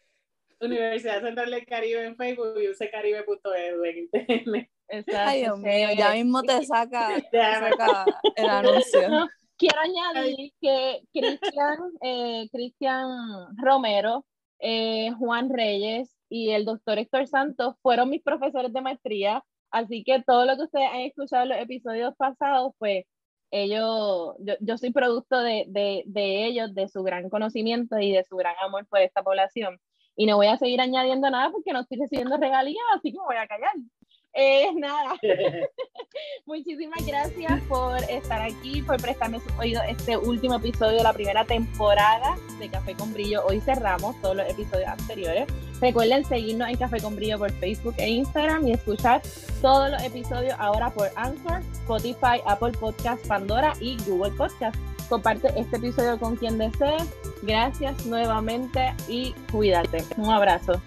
Universidad Central del Caribe en Facebook y usecaribe.edu en internet. Ay, Dios mío, ya mismo te saca, el anuncio. quiero añadir que Cristian, eh, Cristian Romero, eh, Juan Reyes y el doctor Héctor Santos fueron mis profesores de maestría, así que todo lo que ustedes han escuchado en los episodios pasados, pues ellos, yo, yo soy producto de, de, de ellos, de su gran conocimiento y de su gran amor por esta población y no voy a seguir añadiendo nada porque no estoy recibiendo regalías, así que me voy a callar. Eh, nada. Muchísimas gracias por estar aquí, por prestarme su oído este último episodio de la primera temporada de Café con Brillo. Hoy cerramos todos los episodios anteriores. Recuerden seguirnos en Café con Brillo por Facebook e Instagram y escuchar todos los episodios ahora por Anchor, Spotify, Apple Podcast, Pandora y Google Podcast. Comparte este episodio con quien desee. Gracias nuevamente y cuídate. Un abrazo.